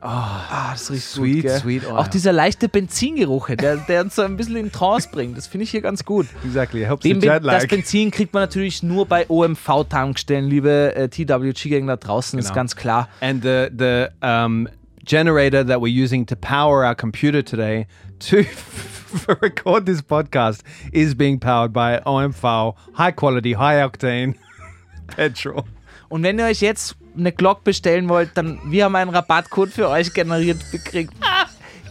Hier. Ah, das riecht Sweet, gut, sweet oil. Auch dieser leichte Benzingeruch, der, der uns so ein bisschen in Trance bringt. Das finde ich hier ganz gut. exactly helps Ben- jet das Benzin kriegt man natürlich nur bei OMV-Tankstellen, liebe äh, TWG-Gänger da draußen, ist Genau. ganz klar. and the the um, generator that we're using to power our computer today to record this podcast is being powered by OMV high quality, high octane petrol. Und wenn ihr euch jetzt eine Glock bestellen wollt, dann wir haben einen Rabattcode für euch generiert gekriegt.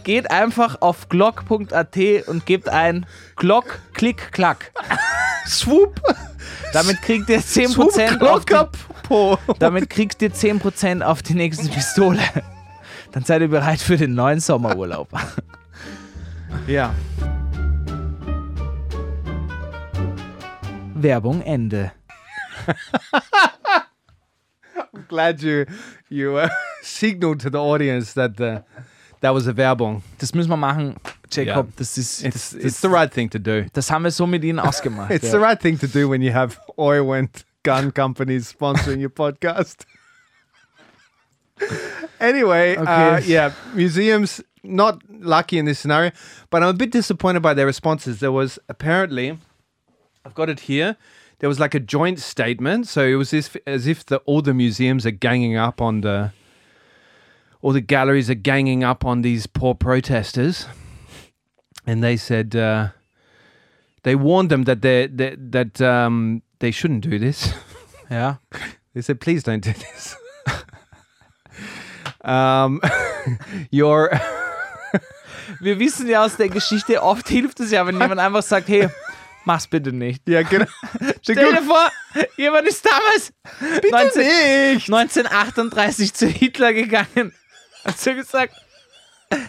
Geht einfach auf glock.at und gebt ein Glock, Klick, Klack. Swoop, Damit kriegt ihr 10% swoop, auf die. Damit kriegt ihr 10% auf die nächste Pistole. Dann seid ihr bereit für den neuen Sommerurlaub. Yeah, Werbung Ende. glad you you uh, signaled to the audience that the that was a Werbung. Das müssen wir machen, Jacob. Ja. Das ist It's das, it's the right thing to do. das haben wir so mit ihnen ausgemacht. It's the right thing to do when you have oil and gun companies sponsoring your podcast. anyway, uh, yeah, museums not lucky in this scenario, but I'm a bit disappointed by their responses. There was apparently, I've got it here. There was like a joint statement, so it was as, as if the, all the museums are ganging up on the, all the galleries are ganging up on these poor protesters, and they said. Uh, they warned them that they that that um, they shouldn't do this. ja. They said, "Please don't do this." um, your Wir wissen ja aus der Geschichte, oft hilft es ja, wenn jemand einfach sagt, hey, mach's bitte nicht. yeah, genau. Stell dir vor, jemand ist damals 19, nicht. 1938 zu Hitler gegangen und so gesagt,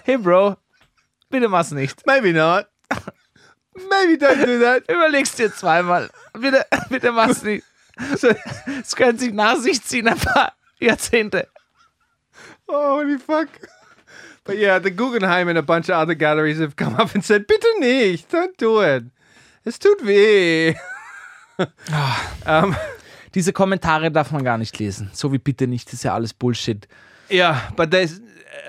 hey Bro, bitte mach's nicht. Maybe not. Maybe don't do that. Überleg's dir zweimal. Bitte, bitte mach's nicht. Es könnte sich nach sich ziehen, ein paar Jahrzehnte. Oh, holy fuck. But yeah, the Guggenheim and a bunch of other galleries have come up and said, "Bitte nicht, don't do it. Es tut weh." um, Diese Kommentare darf man gar nicht lesen. So wie bitte nicht, das ist ja alles Bullshit. Yeah, but they,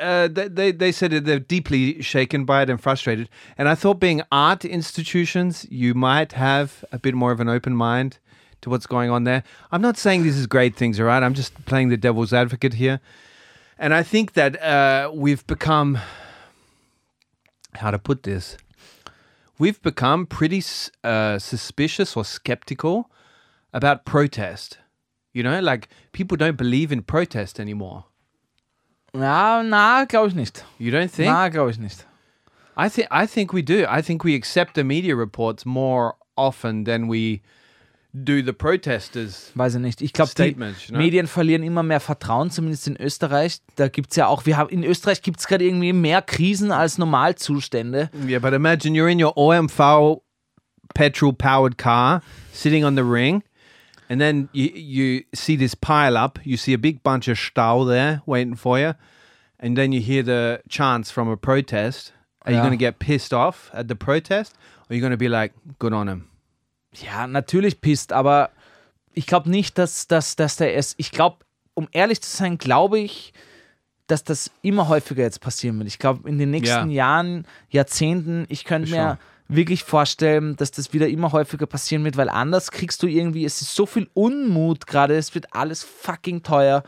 uh, they they they said that they're deeply shaken by it and frustrated. And I thought, being art institutions, you might have a bit more of an open mind to what's going on there. I'm not saying this is great things, all right? I'm just playing the devil's advocate here. And I think that uh, we've become, how to put this, we've become pretty uh, suspicious or skeptical about protest. You know, like people don't believe in protest anymore. No, no, ich nicht. You don't think? Ich nicht. I think I think we do. I think we accept the media reports more often than we do the protesters. Weiß ich nicht. Ich glaube, die you know? Medien verlieren immer mehr Vertrauen, zumindest in Österreich. Da gibt es ja auch, wir haben in Österreich gibt es gerade irgendwie mehr Krisen als Normalzustände. Yeah, but imagine you're in your OMV petrol powered car sitting on the ring and then you you see this pile up, you see a big bunch of stau there waiting for you, and then you hear the chants from a protest. Are you Yeah. going to get pissed off at the protest or are you going to be like good on him? Ja, natürlich pisst, aber ich glaube nicht, dass, dass, dass der es. Ich glaube, um ehrlich zu sein, glaube ich, dass das immer häufiger jetzt passieren wird. Ich glaube, in den nächsten Jahren, Jahrzehnten, ich könnte mir wirklich vorstellen, dass das wieder immer häufiger passieren wird, weil anders kriegst du irgendwie, es ist so viel Unmut gerade, es wird alles fucking teuer.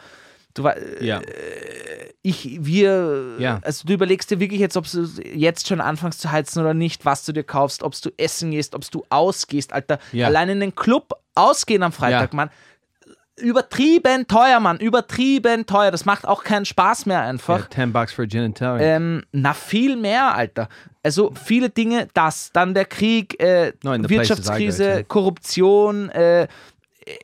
Du, wei- Yeah. ich, wir, Ja. also du überlegst dir wirklich jetzt, ob du jetzt schon anfängst zu heizen oder nicht, was du dir kaufst, ob du essen gehst, ob du ausgehst, Alter. Ja. Allein in den Club ausgehen am Freitag, Ja. Mann. Übertrieben teuer, Mann. Übertrieben teuer. Das macht auch keinen Spaß mehr einfach. Yeah, 10 bucks for a gin and tonic. Ähm, na, viel mehr, Alter. Also viele Dinge, das, dann der Krieg, äh, No, Wirtschaftskrise. Korruption, äh,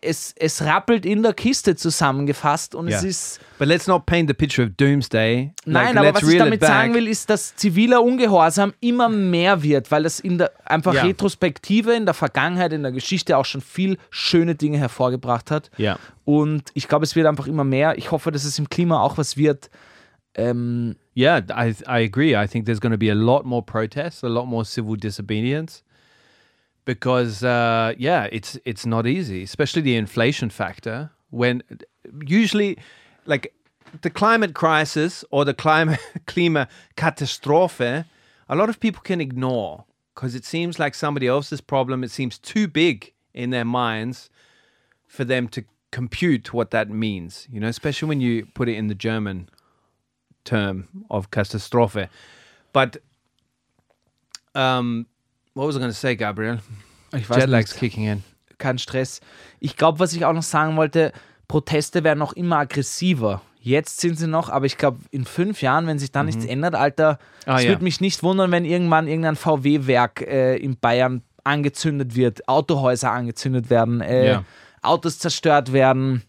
es, es rappelt in der Kiste zusammengefasst und es Yeah. ist. but let's not paint the picture of doomsday. Nein, like, aber was ich damit sagen will, ist, dass ziviler Ungehorsam immer mehr wird, weil das in der einfach Ja. Retrospektive in der Vergangenheit, in der Geschichte auch schon viel schöne Dinge hervorgebracht hat. Yeah. Und ich glaube, es wird einfach immer mehr. Ich hoffe, dass es im Klima auch was wird. Ähm, Yeah, I I agree. I think there's going to be a lot more protests, a lot more civil disobedience, because uh, yeah, it's it's not easy, especially the inflation factor. When usually, like the climate crisis or the climate klima catastrophe, a lot of people can ignore because it seems like somebody else's problem. It seems too big in their minds for them to compute what that means. You know, especially when you put it in the German term of catastrophe. But um, what was I going to say, Gabriel? ich Jet lag's nicht. kicking in. kein Stress. Ich glaube, was ich auch noch sagen wollte, Proteste werden noch immer aggressiver. Jetzt sind sie noch, aber ich glaube, in fünf Jahren, wenn sich da nichts ändert, Alter, Mhm. Ah, es ja. würde mich nicht wundern, wenn irgendwann irgendein VW-Werk äh, in Bayern angezündet wird, Autohäuser angezündet werden, äh, Ja. Autos zerstört werden,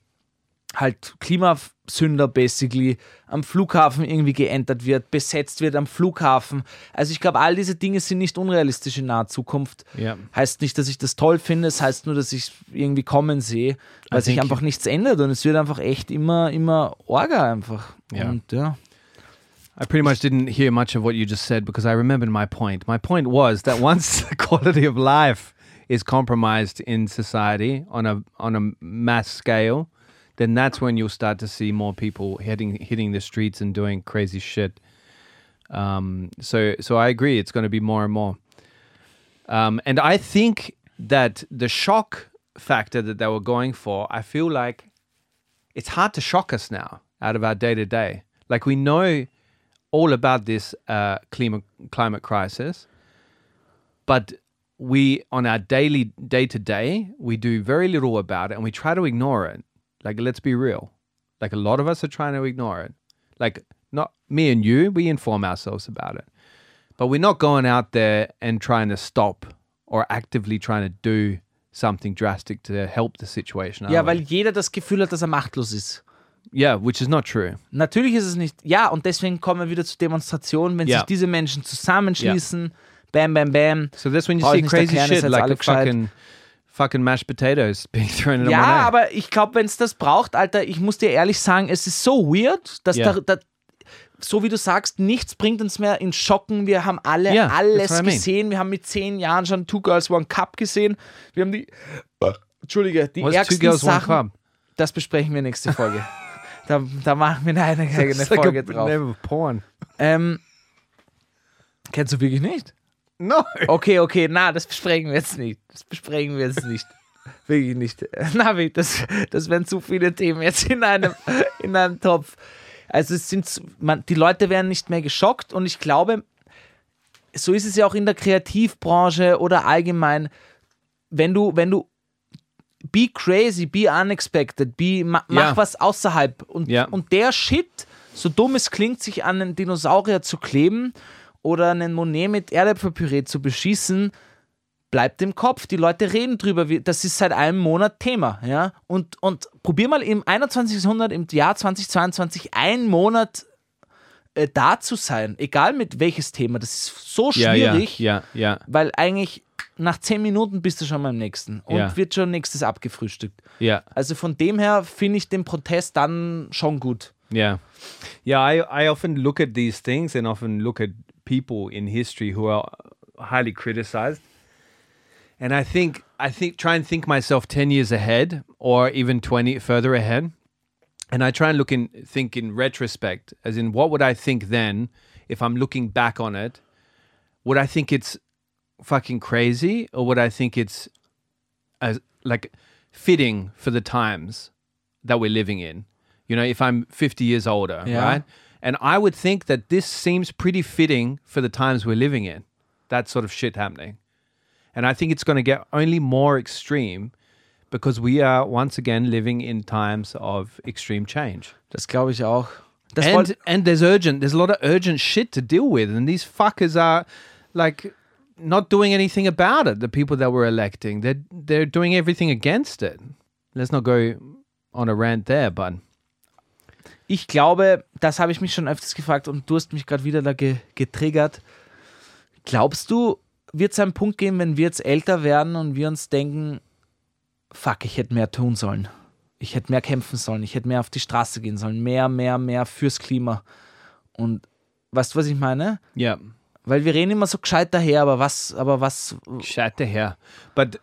halt Klimasünder basically am Flughafen irgendwie geändert wird, besetzt wird am Flughafen. Also ich glaube, all diese Dinge sind nicht unrealistisch in naher Zukunft. Ja. Heißt nicht, dass ich das toll finde, es heißt nur, dass ich es irgendwie kommen sehe, weil sich einfach nichts ändert und es wird einfach echt immer, immer Orga einfach. Ja. Und ja. I pretty much didn't hear much of what you just said because I remembered my point. My point was that once the quality of life is compromised in society on a on a mass scale, then that's when you'll start to see more people heading hitting the streets and doing crazy shit. Um, so so I agree, it's going to be more and more. Um, and I think that the shock factor that they were going for, I feel like it's hard to shock us now out of our day to day. Like we know all about this uh, climate climate crisis, but we on our daily day to day we do very little about it, and we try to ignore it. Like let's be real, like a lot of us are trying to ignore it. Like not me and you, we inform ourselves about it, but we're not going out there and trying to stop or actively trying to do something drastic to help the situation. ja, weil jeder das Gefühl hat, dass er machtlos ist. yeah, which is not true. Natürlich ist es nicht, ja, und deswegen kommen wir wieder zu Demonstrationen, wenn Ja. sich diese Menschen zusammenschließen, bam, bam, bam. So that's when you Brauch see crazy erklären, shit like a fucking fucking mashed potatoes being thrown Ja, a Monet. aber ich glaube, wenn es das braucht, Alter, ich muss dir ehrlich sagen, es ist so weird, dass Ja. da, da, so wie du sagst, nichts bringt uns mehr in Schocken. Wir haben alle Ja, that's alles what I mean. gesehen. Wir haben mit zehn Jahren schon Two Girls One Cup gesehen. Wir haben die, Entschuldige, die What's two ärgsten girls, one Sachen. club? Das besprechen wir nächste Folge. da, da machen wir eine eigene It's like Folge a drauf. name of porn. Ähm, kennst du wirklich nicht? No. Okay, okay, na, das besprechen wir jetzt nicht. Das besprechen wir jetzt nicht. Wirklich nicht. Navi, das, das wären zu viele Themen jetzt in einem, in einem Topf. Also es sind, man, die Leute werden nicht mehr geschockt und ich glaube, so ist es ja auch in der Kreativbranche oder allgemein, wenn du, wenn du be crazy, be unexpected, be, ma, mach Ja. was außerhalb. Und, Ja. und der Shit, so dumm es klingt, sich an einen Dinosaurier zu kleben oder einen Monet mit Erdäpfelpüree zu beschießen, bleibt im Kopf. Die Leute reden drüber. wie- Das ist seit einem Monat Thema. Ja? Und, und probier mal im 21. Jahrhundert, im Jahr 2022, einen Monat äh, da zu sein, egal mit welches Thema. Das ist so Ja, ja, schwierig, ja, ja, weil eigentlich nach zehn Minuten bist du schon beim nächsten und Ja. wird schon nächstes abgefrühstückt. ja. Also von dem her finde ich den Protest dann schon gut. Yeah. Yeah, I, I often look at these things and often look at people in history who are highly criticized. And I think I think try and think myself 10 years ahead or even 20 further ahead. And I try and look in think in retrospect as in what would I think then if I'm looking back on it? Would I think it's fucking crazy or would I think it's as like fitting for the times that we're living in? You know, if I'm 50 years older, Yeah. right? And I would think that this seems pretty fitting for the times we're living in. That sort of shit happening. And I think it's going to get only more extreme because we are once again living in times of extreme change. Das glaube ich auch. Das and and there's urgent there's a lot of urgent shit to deal with and these fuckers are like not doing anything about it the people that we're electing they're they're doing everything against it let's not go on a rant there but ich glaube, das habe ich mich schon öfters gefragt und du hast mich gerade wieder da ge getriggert. Glaubst du, wird es einen Punkt geben, wenn wir jetzt älter werden und wir uns denken, fuck, ich hätte mehr tun sollen. Ich hätte mehr kämpfen sollen, ich hätte mehr auf die Straße gehen sollen, mehr, mehr, mehr fürs Klima. Und weißt du, was ich meine? yeah Weil wir reden immer so gescheit daher, aber was, aber was, the hell but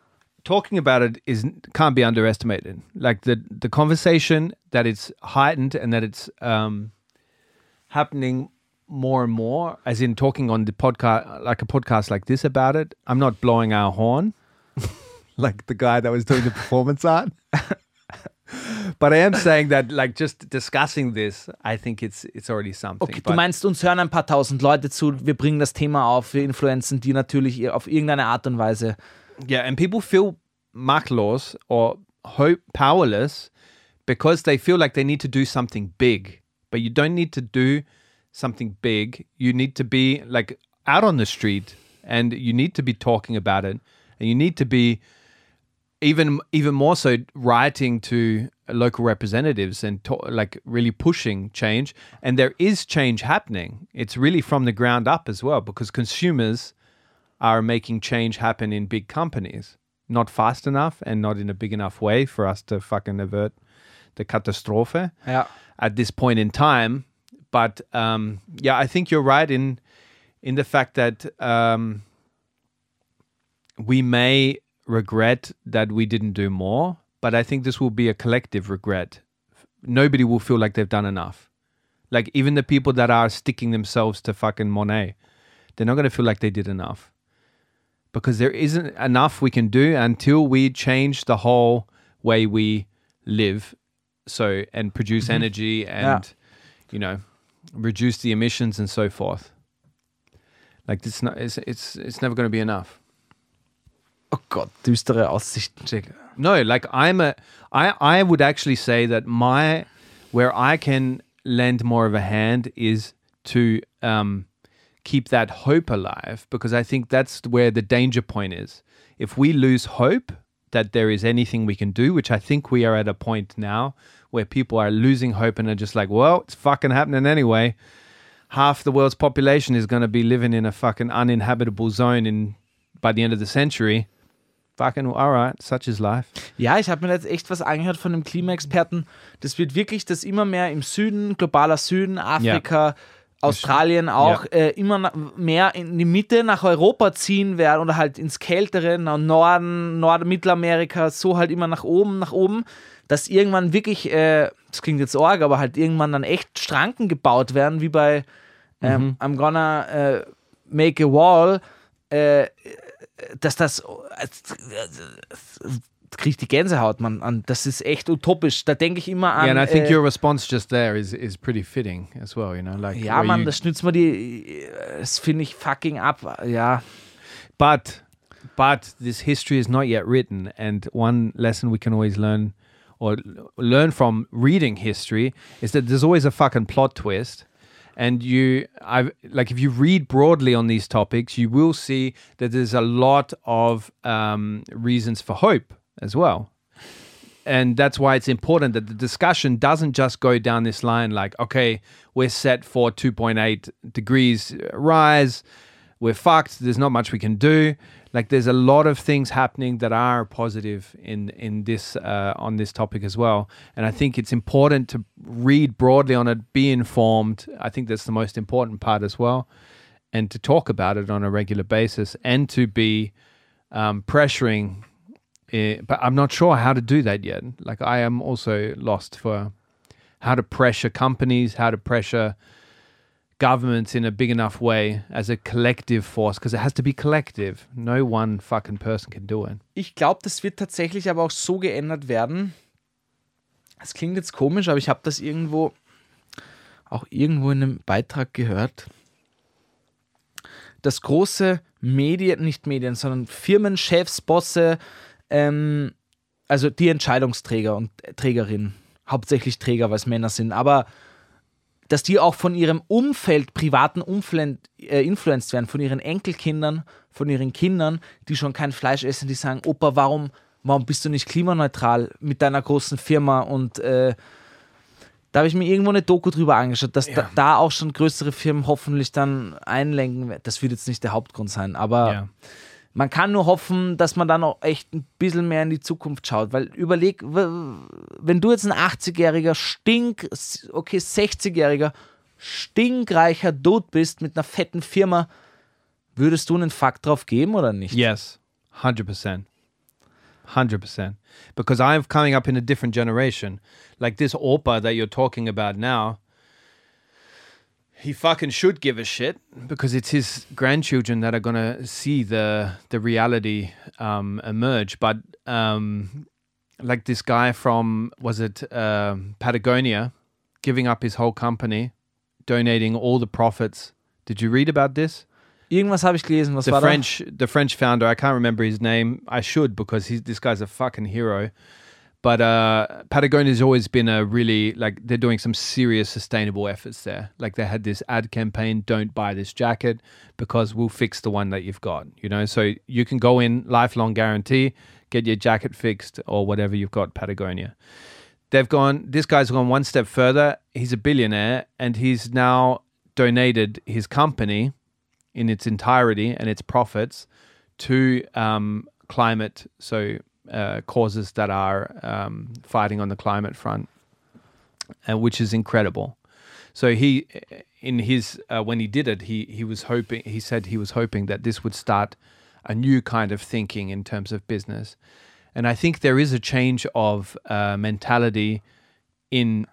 talking about it is can't be underestimated. Like the the conversation that it's heightened and that it's um happening more and more as in talking on the podcast like a podcast like this about it i'm not blowing our horn. Like the guy that was doing the performance art? But i am saying that like just discussing this i think it's it's already something Okay, du meinst, uns hören ein paar tausend Leute zu, wir bringen das Thema auf, wir influenzen die natürlich auf irgendeine Art und Weise. Yeah, and people feel maklos or hope powerless because they feel like they need to do something big. But you don't need to do something big. You need to be like out on the street and you need to be talking about it. And you need to be even even more so writing to local representatives and to, like really pushing change and there is change happening it's really from the ground up as well because consumers are making change happen in big companies not fast enough and not in a big enough way for us to fucking avert the catastrophe Ja. at this point in time. But um, yeah, I think you're right in in the fact that um, we may regret that we didn't do more, but I think this will be a collective regret. Nobody will feel like they've done enough. Like even the people that are sticking themselves to fucking Monet, they're not going to feel like they did enough because there isn't enough we can do until we change the whole way we live so and produce energy and you know reduce the emissions and so forth. Like it's not it's it's, it's never going to be enough. Oh Gott, düstere Aussichten, Jack. no like i'm a i i would actually say that my where i can lend more of a hand is to um keep that hope alive because i think that's where the danger point is. If we lose hope that there is anything we can do which i think we are at a point now where people are losing hope and are just like well it's fucking happening anyway. Half the world's population is going to be living in a fucking uninhabitable zone in by the end of the century. Fucking all right such is life. Ja, ich habe mir jetzt echt was angehört von einem Klimaexperten. Das wird wirklich, dass immer mehr im Süden, globaler Süden, Afrika, Australien auch, äh, immer mehr in die Mitte nach Europa ziehen werden oder halt ins Kältere, nach Norden, Nord Mittelamerika, so halt immer nach oben, nach oben, dass irgendwann wirklich, äh, das klingt jetzt arg, aber halt irgendwann dann echt Schranken gebaut werden, wie bei ähm, I'm gonna äh, make a wall, äh, dass das kriege die Gänsehaut, Mann. An. Das ist echt utopisch. Da denke ich immer an. yeah, and I think äh, your response just there is is pretty fitting as well. You know, like ja, you- das schnitzt mir die. Das finde ich fucking ab. Ja. but but this history is not yet written. And one lesson we can always learn or learn from reading history is that there's always a fucking plot twist. And you, I like if you read broadly on these topics, you will see that there's a lot of um, reasons for hope as well. And that's why it's important that the discussion doesn't just go down this line like okay we're set for 2.8 degrees rise we're fucked there's not much we can do. Like there's a lot of things happening that are positive in in this uh, on this topic as well. And i think it's important to read broadly on it be informed. I think that's the most important part as well. And to talk about it on a regular basis and to be um, pressuring Eh, but I'm not sure how to do that yet. Like I am also lost for how to pressure companies, how to pressure governments in a big enough way as a collective force, because it has to be collective. No one fucking person can do it. Ich glaube, das wird tatsächlich aber auch so geändert werden. Es klingt jetzt komisch, aber ich habe das irgendwo auch irgendwo in einem Beitrag gehört. Dass große Medien, nicht Medien, sondern Firmenchefs, Bosse, ähm, also die Entscheidungsträger und Trägerinnen, hauptsächlich Träger, weil es Männer sind, aber dass die auch von ihrem Umfeld, privaten Umfeld äh, influenced werden, von ihren Enkelkindern, von ihren Kindern, die schon kein Fleisch essen, die sagen, Opa, warum, warum bist du nicht klimaneutral mit deiner großen Firma? Und äh, da habe ich mir irgendwo eine Doku drüber angeschaut, dass Ja. da, da auch schon größere Firmen hoffentlich dann einlenken. werden. Das wird jetzt nicht der Hauptgrund sein, aber Ja. Man kann nur hoffen, dass man dann auch echt ein bisschen mehr in die Zukunft schaut. Weil überleg, wenn du jetzt ein 80-jähriger, stink, okay, 60-jähriger, stinkreicher Dude bist mit einer fetten Firma, würdest du einen Fakt drauf geben oder nicht? Yes, hundred percent, hundred percent. Because I'm coming up in a different generation. Like this Opa that you're talking about now. He fucking should give a shit because it's his grandchildren that are gonna see the the reality um, emerge. But um, like this guy from was it um Patagonia, giving up his whole company, donating all the profits. Did you read about this? Irgendwas habe ich gelesen, was the war French the French founder. I can't remember his name. I should because he's this guy's a fucking hero. But uh, Patagonia's always been a really like they're doing some serious sustainable efforts there. Like they had this ad campaign, "Don't buy this jacket because we'll fix the one that you've got." You know, so you can go in lifelong guarantee, get your jacket fixed or whatever you've got. Patagonia. They've gone. This guy's gone one step further. He's a billionaire, and he's now donated his company in its entirety and its profits to um, climate, so uh, causes that are um, fighting on the climate front, uh, which is incredible. So he, in his uh, when he did it, he he was hoping. He said he was hoping that this would start a new kind of thinking in terms of business, and I think there is a change of uh, mentality in.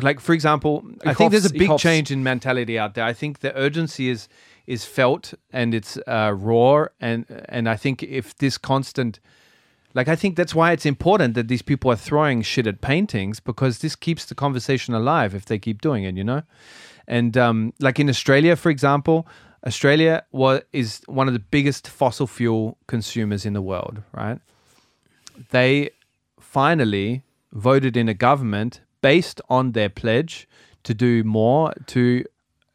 Like for example, I think there's a big change in mentality out there. I think the urgency is is felt and it's uh, raw, and and I think if this constant like I think that's why it's important that these people are throwing shit at paintings because this keeps the conversation alive if they keep doing it, you know. And um, like in Australia, for example, Australia was is one of the biggest fossil fuel consumers in the world, right? They finally voted in a government based on their pledge to do more to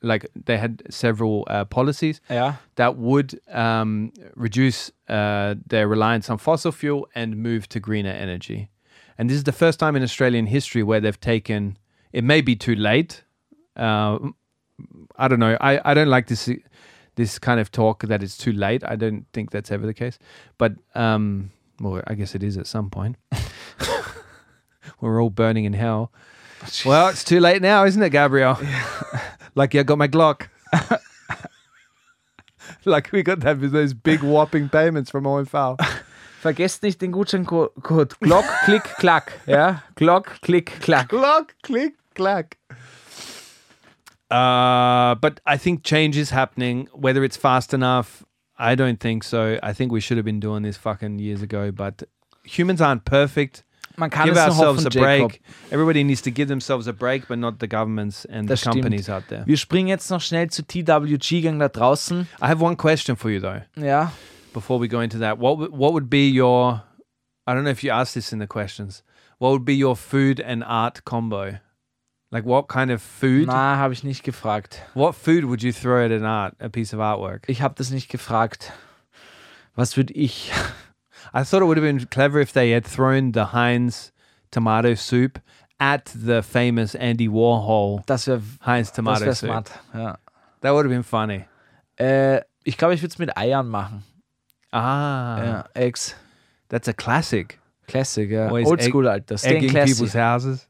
like they had several uh, policies Ja. that would um, reduce uh, their reliance on fossil fuel and move to greener energy. And this is the first time in Australian history where they've taken. It may be too late. Uh, I don't know. I, I don't like this this kind of talk that it's too late. I don't think that's ever the case. But um, well, I guess it is at some point. We're all burning in hell. Well, it's too late now, isn't it, Gabriel? like, I got my Glock. like, we got that with those big whopping payments from OMV. Vergesst nicht den Gutscheincode Glock, Klick, Klack. Ja? Glock, Klick, Klack. Glock, click, clack. Uh, but I think change is happening. Whether it's fast enough, I don't think so. I think we should have been doing this fucking years ago. But humans aren't perfect. Man kann give es nur ourselves hoffen, a Jacob. break. Everybody needs to give themselves a break, but not the governments and Das the stimmt. companies out there. Wir springen jetzt noch schnell zu TWG-Gang da draußen. I have one question for you though. Ja. before we go into that, what what would be your? I don't know if you asked this in the questions. What would be your food and art combo? Like what kind of food? Na, habe ich nicht gefragt. What food would you throw at an art, a piece of artwork? Ich habe das nicht gefragt. Was würde ich? I thought it would have been clever if they had thrown the Heinz tomato soup at the famous Andy Warhol Das wäre Heinz das tomato wär soup. smart. Ja. That would have been funny. Äh, ich glaube, ich würde es mit Eiern machen. Ah, Ja, Eggs. that's a classic. Classic, ja. Always Oldschool, Alter. Staying Egging classy. people's houses.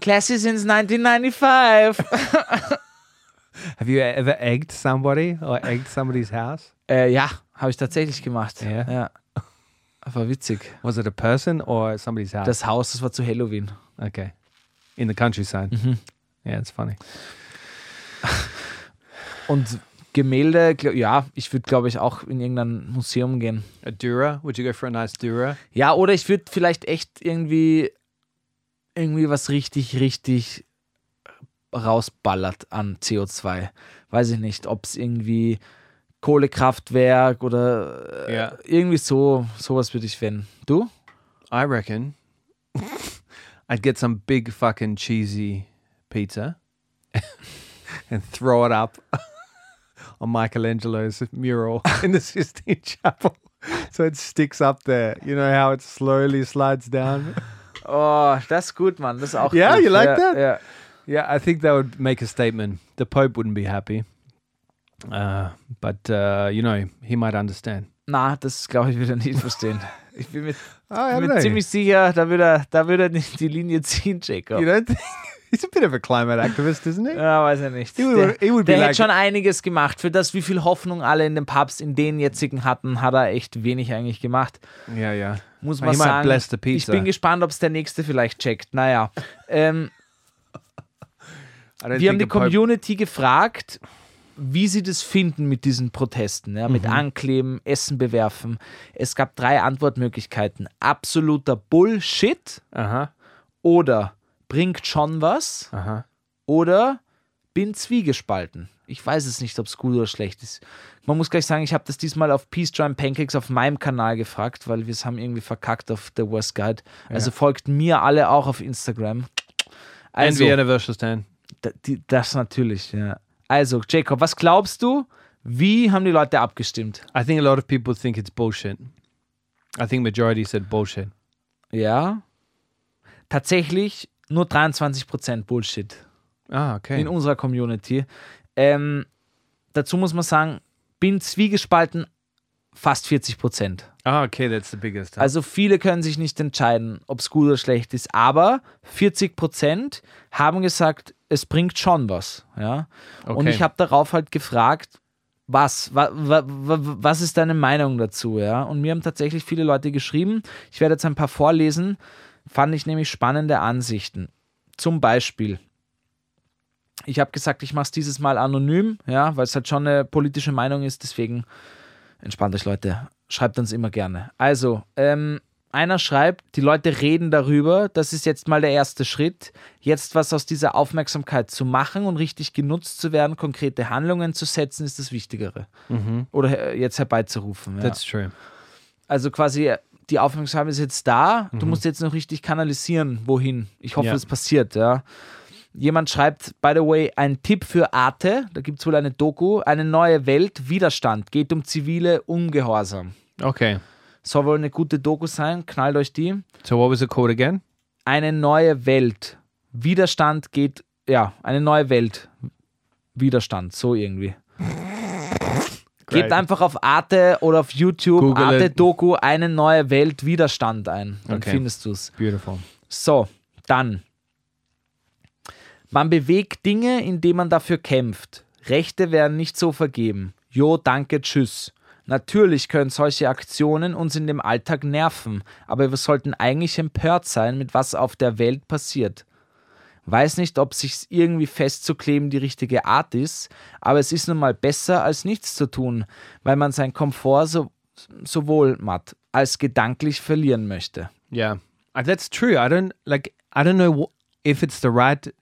Classy since 1995. Have you ever egged somebody or egged somebody's house? äh, ja, habe ich tatsächlich gemacht. Ja? ja. War witzig. Was it a person or somebody's house? Das Haus, das war zu Halloween. okay, in the countryside. Mhm. Yeah, it's funny. Und Gemälde, glaub, ja, ich würde, glaube ich, auch in irgendein Museum gehen. A Dura? Would you go for a nice Dura? Ja, oder ich würde vielleicht echt irgendwie, irgendwie was richtig, richtig rausballert an CO2. Weiß ich nicht, ob es irgendwie Kohlekraftwerk oder äh, Ja. irgendwie so, sowas würde ich wenn. Du? I reckon I'd get some big fucking cheesy pizza and throw it up on Michelangelo's mural in the Sistine Chapel. So it sticks up there. You know how it slowly slides down? Oh, gut, Mann. Das ist auch Yeah, gut. you like ja, that? Ja. Yeah, I think that would make a statement. The Pope wouldn't be happy. Uh, but, uh, you know, he might understand. Na, das glaube ich, würde er nicht verstehen. Ich bin mir, bin mir ziemlich sicher, da würde er, da würde er nicht die Linie ziehen, Jacob. You don't think? He's a bit of a climate activist, isn't he? Ja, weiß er nicht. He would- der he would be der like- hätte schon einiges gemacht. Für das, wie viel Hoffnung alle in den Papst in den jetzigen hatten, hat er echt wenig eigentlich gemacht. Yeah, yeah. Muss He man might sagen. Ich bin gespannt, ob es der nächste vielleicht checkt. Naja. Ähm, wir haben die Community gefragt, wie sie das finden mit diesen Protesten, ja, mit Mhm. Ankleben, Essen bewerfen. Es gab drei Antwortmöglichkeiten. Absoluter Bullshit Uh-huh. oder bringt schon was Uh-huh. oder bin zwiegespalten. Ich weiß es nicht, ob es gut oder schlecht ist. Man muss gleich sagen, ich habe das diesmal auf Peace Drum Pancakes auf meinem Kanal gefragt, weil wir es haben irgendwie verkackt auf The Worst Guide. Also folgt mir alle auch auf Instagram. And Also, Vienna versus 10. da- die, das natürlich, ja. Also, Jacob, was glaubst du? Wie haben die Leute abgestimmt? I think a lot of people think it's bullshit. I think majority said bullshit. Ja. Tatsächlich nur 23% Bullshit. Ah, okay. in unserer Community. Ähm, dazu muss man sagen, bin zwiegespalten fast 40 Prozent. Ah, okay, that's the biggest. Also viele können sich nicht entscheiden, ob es gut oder schlecht ist, aber 40 Prozent haben gesagt, es bringt schon was. Ja? Und Okay. ich habe darauf halt gefragt, was, wa, wa, wa, was ist deine Meinung dazu? Ja? Und mir haben tatsächlich viele Leute geschrieben. Ich werde jetzt ein paar vorlesen. Fand ich nämlich spannende Ansichten. Zum Beispiel, ich habe gesagt, ich mache es dieses Mal anonym, ja, weil es halt schon eine politische Meinung ist. Deswegen entspannt euch, Leute. Schreibt uns immer gerne. Also, ähm, einer schreibt, die Leute reden darüber, das ist jetzt mal der erste Schritt, jetzt was aus dieser Aufmerksamkeit zu machen und richtig genutzt zu werden, konkrete Handlungen zu setzen, ist das Wichtigere. Oder äh, jetzt herbeizurufen. Ja. That's true. Also quasi, die Aufmerksamkeit ist jetzt da, du musst jetzt noch richtig kanalisieren, wohin. Ich hoffe, es passiert, ja. Jemand schreibt, by the way, ein Tipp für Arte, da gibt es wohl eine Doku, eine neue Welt, Widerstand, geht um zivile Ungehorsam. Okay. Soll wohl eine gute Doku sein, knallt euch die. So what was it called again? Eine neue Welt, Widerstand geht, ja, eine neue Welt, Widerstand, so irgendwie. Gebt einfach auf Arte oder auf YouTube Google Arte it. Doku eine neue Welt Widerstand ein. Dann Okay. findest du es. Beautiful. So, dann. Man bewegt Dinge, indem man dafür kämpft. Rechte werden nicht so vergeben. Jo, danke, tschüss. Natürlich können solche Aktionen uns in dem Alltag nerven, aber wir sollten eigentlich empört sein, mit was auf der Welt passiert. Weiß nicht, ob sich irgendwie festzukleben die richtige Art ist, aber es ist nun mal besser, als nichts zu tun, weil man seinen Komfort so, sowohl matt als gedanklich verlieren möchte. Yeah, Uh, that's true. I don't like. I don't know if it's the right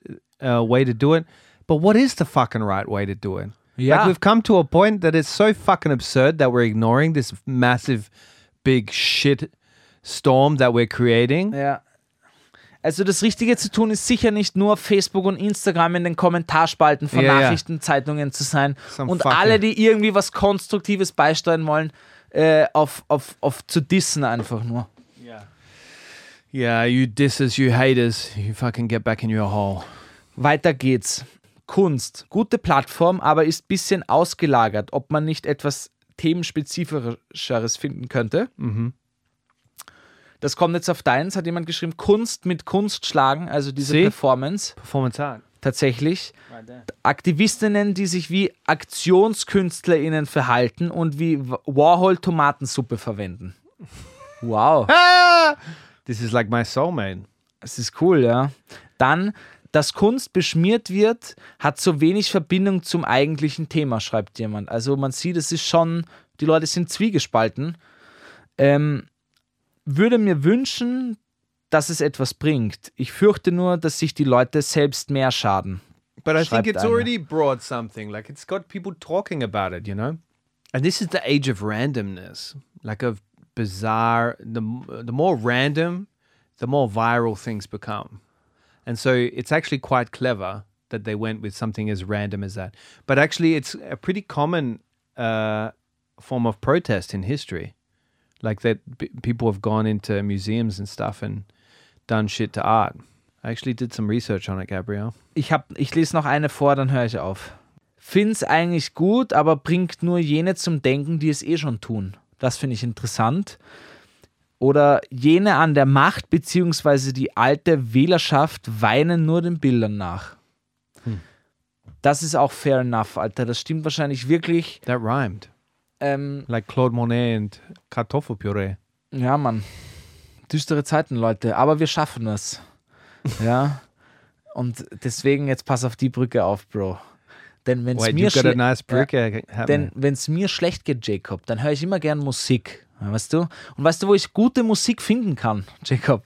uh, way to do it, but what is the fucking right way to do it? Ja. Like we've come to a point that it's so fucking absurd that we're ignoring this massive, big shit storm that we're creating. Ja. Also das Richtige zu tun ist sicher nicht nur auf Facebook und Instagram in den Kommentarspalten von Ja, ja. Nachrichtenzeitungen zu sein Some und alle, die irgendwie was Konstruktives beisteuern wollen, äh, auf, auf, auf zu dissen einfach nur. Yeah, you dissers, you haters, you fucking get back in your hole. Weiter geht's. Kunst. Gute Plattform, aber ist bisschen ausgelagert, ob man nicht etwas themenspezifischeres finden könnte. Das kommt jetzt auf deins, hat jemand geschrieben, Kunst mit Kunst schlagen, also diese See? Performance. Performance art. tatsächlich Aktivistinnen, die sich wie AktionskünstlerInnen verhalten und wie Warhol Tomatensuppe verwenden. Wow! This is like my soulmate. das ist cool, ja. Dann, dass Kunst beschmiert wird, hat so wenig Verbindung zum eigentlichen Thema, schreibt jemand. Also man sieht, es ist schon, die Leute sind zwiegespalten. Ähm, würde mir wünschen, dass es etwas bringt. Ich fürchte nur, dass sich die Leute selbst mehr schaden. But I think it's einer. already brought something. Like it's got people talking about it, you know? And this is the age of randomness, like of bizarre. The, the more random, the more viral things become. And so it's actually quite clever that they went with something as random as that. But actually, it's a pretty common uh, form of protest in history. Like that people have gone into museums and stuff and done shit to art. I actually did some research on it, Gabriel. Ich, hab, ich lese noch eine vor, dann höre ich auf. Find's eigentlich gut, aber bringt nur jene zum Denken, die es eh schon tun. Das finde ich interessant. Oder jene an der Macht beziehungsweise die alte Wählerschaft weinen nur den Bildern nach. Das ist auch fair enough, Alter. Das stimmt wahrscheinlich wirklich. That rhymed. Ähm, Like Claude Monet and Kartoffelpüree. ja, Mann. Düstere Zeiten, Leute. Aber wir schaffen es. Ja. Und deswegen jetzt pass auf die Brücke auf, Bro. Denn wenn es mir schle- nice Ja. brick Denn happening. wenn es mir schlecht geht, Jacob, dann höre ich immer gern Musik. Weißt du? Und weißt du, wo ich gute Musik finden kann, Jacob?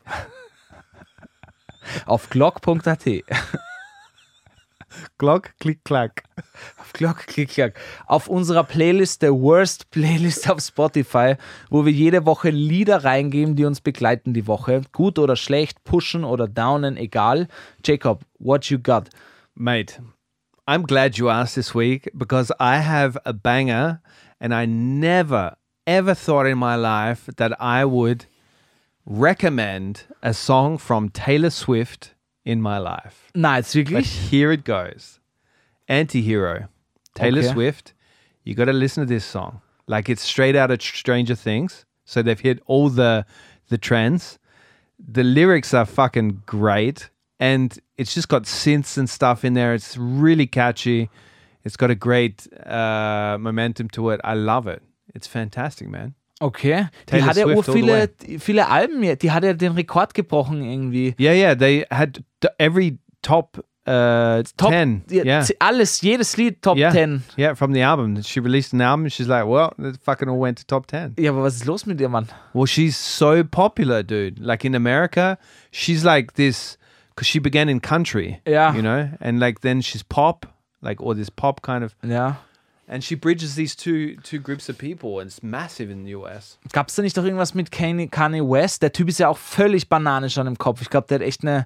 Auf glock.at. Glock, click, clack. Auf Glock, klick, klack. Auf unserer Playlist, der Worst Playlist auf Spotify, wo wir jede Woche Lieder reingeben, die uns begleiten die Woche. Gut oder schlecht, pushen oder downen, egal. Jacob, what you got? Mate, I'm glad you asked this week because I have a banger and I never, ever thought in my life that I would recommend a song from Taylor Swift in my life. Na, jetzt But here it goes. Anti-hero. Taylor Okay. Swift. You got to listen to this song. Like it's straight out of Stranger Things. So they've hit all the the trends. The lyrics are fucking great and it's just got synths and stuff in there. It's really catchy. It's got a great uh, momentum to it. I love it. It's fantastic, man. Okay. Die Taylor hat ja ur Swift all the viele, viele Alben, die hat ja den Rekord gebrochen irgendwie. Yeah, yeah. They had every top uh, Top 10. ja, yeah. Alles, jedes Lied Top yeah. 10. Yeah, from the album. She released an album. She's like, well, it fucking all went to top 10. Ja, aber was ist los mit dir, Mann? Well, she's so popular, dude. Like in America, she's like this because she began in country. Yeah. You know, and like then she's pop, like all this pop kind of, Ja. And she bridges these two two groups of people, and it's massive in the US. Gab es da nicht doch irgendwas mit Kanye, Kanye West? Der Typ ist ja auch völlig Banane schon im Kopf. Ich glaube, der hat echt eine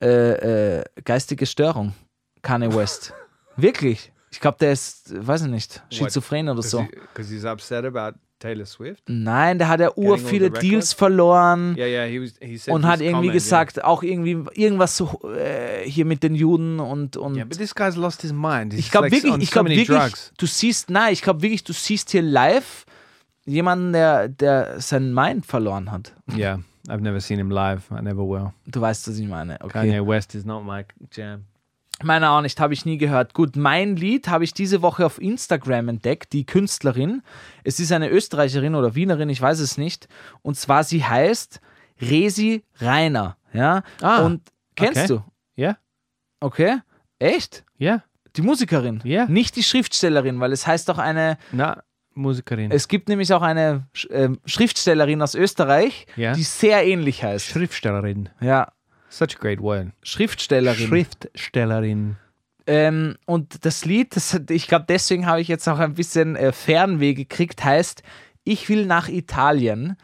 äh, äh, geistige Störung. Kanye West. Wirklich. Ich glaube, der ist, weiß ich nicht, schizophren oder so. Because he's upset about Taylor Swift. Nein, der hat ja ur viele? Deals verloren. Yeah, yeah. He was. He und hat irgendwie comment, gesagt, auch irgendwie irgendwas so äh, hier mit den Juden und, und Yeah. yeah, but this guy's lost his mind. He's ich glaube wirklich, ich so glaube many wirklich, drugs. du siehst, nein, ich glaube wirklich, du siehst hier live jemanden, der, der sein Mind verloren hat. Yeah, I've never seen him live. I never will. Du weißt, was ich meine. Okay. Kanye West is not my jam. Meiner auch nicht, habe ich nie gehört. Gut, mein Lied habe ich diese Woche auf Instagram entdeckt, die Künstlerin. Es ist eine Österreicherin oder Wienerin, ich weiß es nicht. Und zwar, sie heißt Resi Rainer. Ja? Ah, Und kennst okay. du? Yeah, Okay. Echt? yeah. Die Musikerin? Ja. Nicht die Schriftstellerin, weil es heißt doch eine, Na, Musikerin. es gibt nämlich auch eine Sch- ähm, Schriftstellerin aus Österreich, Ja. die sehr ähnlich heißt. Schriftstellerin. Ja, Such a great word. Schriftstellerin. Schriftstellerin. Ähm, und das Lied, das, ich glaube, deswegen habe ich jetzt auch ein bisschen äh, Fernweh gekriegt, heißt Ich will nach Italien.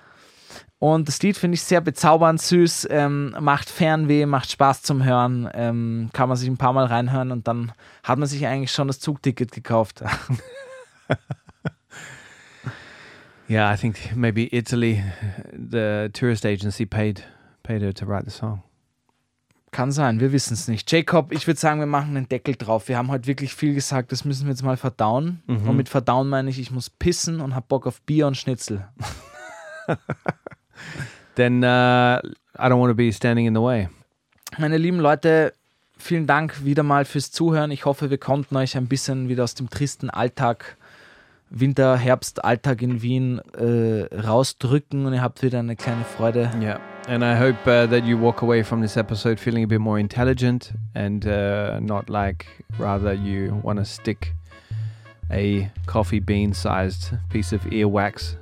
Und das Lied finde ich sehr bezaubernd, süß, ähm, macht Fernweh, macht Spaß zum Hören, ähm, kann man sich ein paar Mal reinhören und dann hat man sich eigentlich schon das Zugticket gekauft. Yeah, I think maybe Italy, the tourist agency paid paid her to write the song. Kann sein, wir wissen es nicht. Jacob, ich würde sagen, wir machen einen Deckel drauf. Wir haben heute wirklich viel gesagt, das müssen wir jetzt mal verdauen. Mhm. Und mit verdauen meine ich, ich muss pissen und habe Bock auf Bier und Schnitzel. Then uh, I don't want to be standing in the way. Meine lieben Leute, vielen Dank wieder mal fürs Zuhören. Ich hoffe, wir konnten euch ein bisschen wieder aus dem tristen Alltag, Winter, Herbst, Alltag in Wien äh, rausdrücken und ihr habt wieder eine kleine Freude. Yeah, and I hope uh, that you walk away from this episode feeling a bit more intelligent and uh, not like rather you want to stick a coffee bean-sized piece of earwax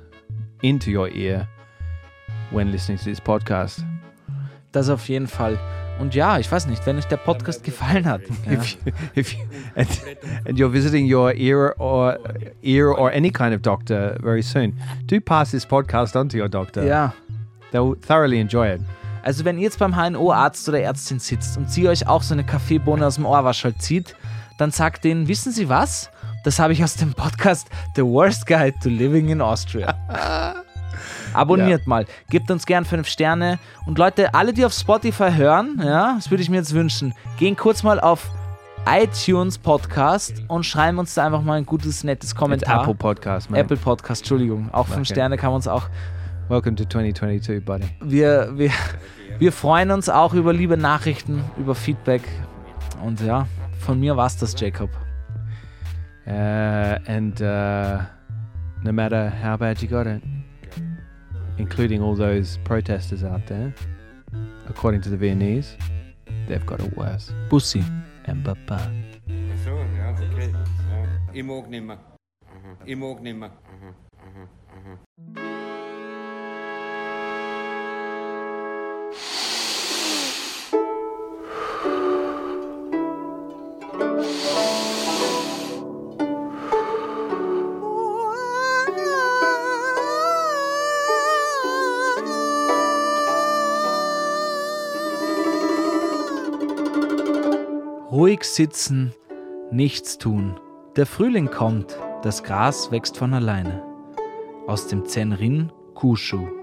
into your ear when listening to this podcast. Das auf jeden Fall. Und ja, ich weiß nicht, wenn euch der Podcast gefallen hat. Ja. If you, if you, and, and you're visiting your ear or ear or any kind of doctor very soon, do pass this podcast on to your doctor. ja. They'll thoroughly enjoy it. Also wenn ihr jetzt beim HNO-Arzt oder Ärztin sitzt und sie euch auch so eine Kaffeebohne aus dem Ohrwaschel zieht, dann sagt denen, wissen Sie was? Das habe ich aus dem Podcast The Worst Guide to Living in Austria. Abonniert mal, gebt uns gern 5 Sterne und Leute, alle, die auf Spotify hören, ja, das würde ich mir jetzt wünschen, gehen kurz mal auf iTunes Podcast und schreiben uns da einfach mal ein gutes, nettes Kommentar. Apple Podcast, man. Apple Podcast, Entschuldigung. Auch 5 Okay. Sterne kann man uns auch Welcome to 2022, buddy. wir, wir, wir freuen uns auch über liebe Nachrichten, über Feedback. Und ja, von mir war's das, Jacob. Uh, and uh, no matter how bad you got it, including all those protesters out there, according to the Viennese, they've got it worse. Bussi. And baba. So, ja, okay. Ja. Ich mag nimmer. Ich mag nimmer. Ruhig sitzen, nichts tun. Der Frühling kommt, das Gras wächst von alleine. Aus dem Zenrin Kushu.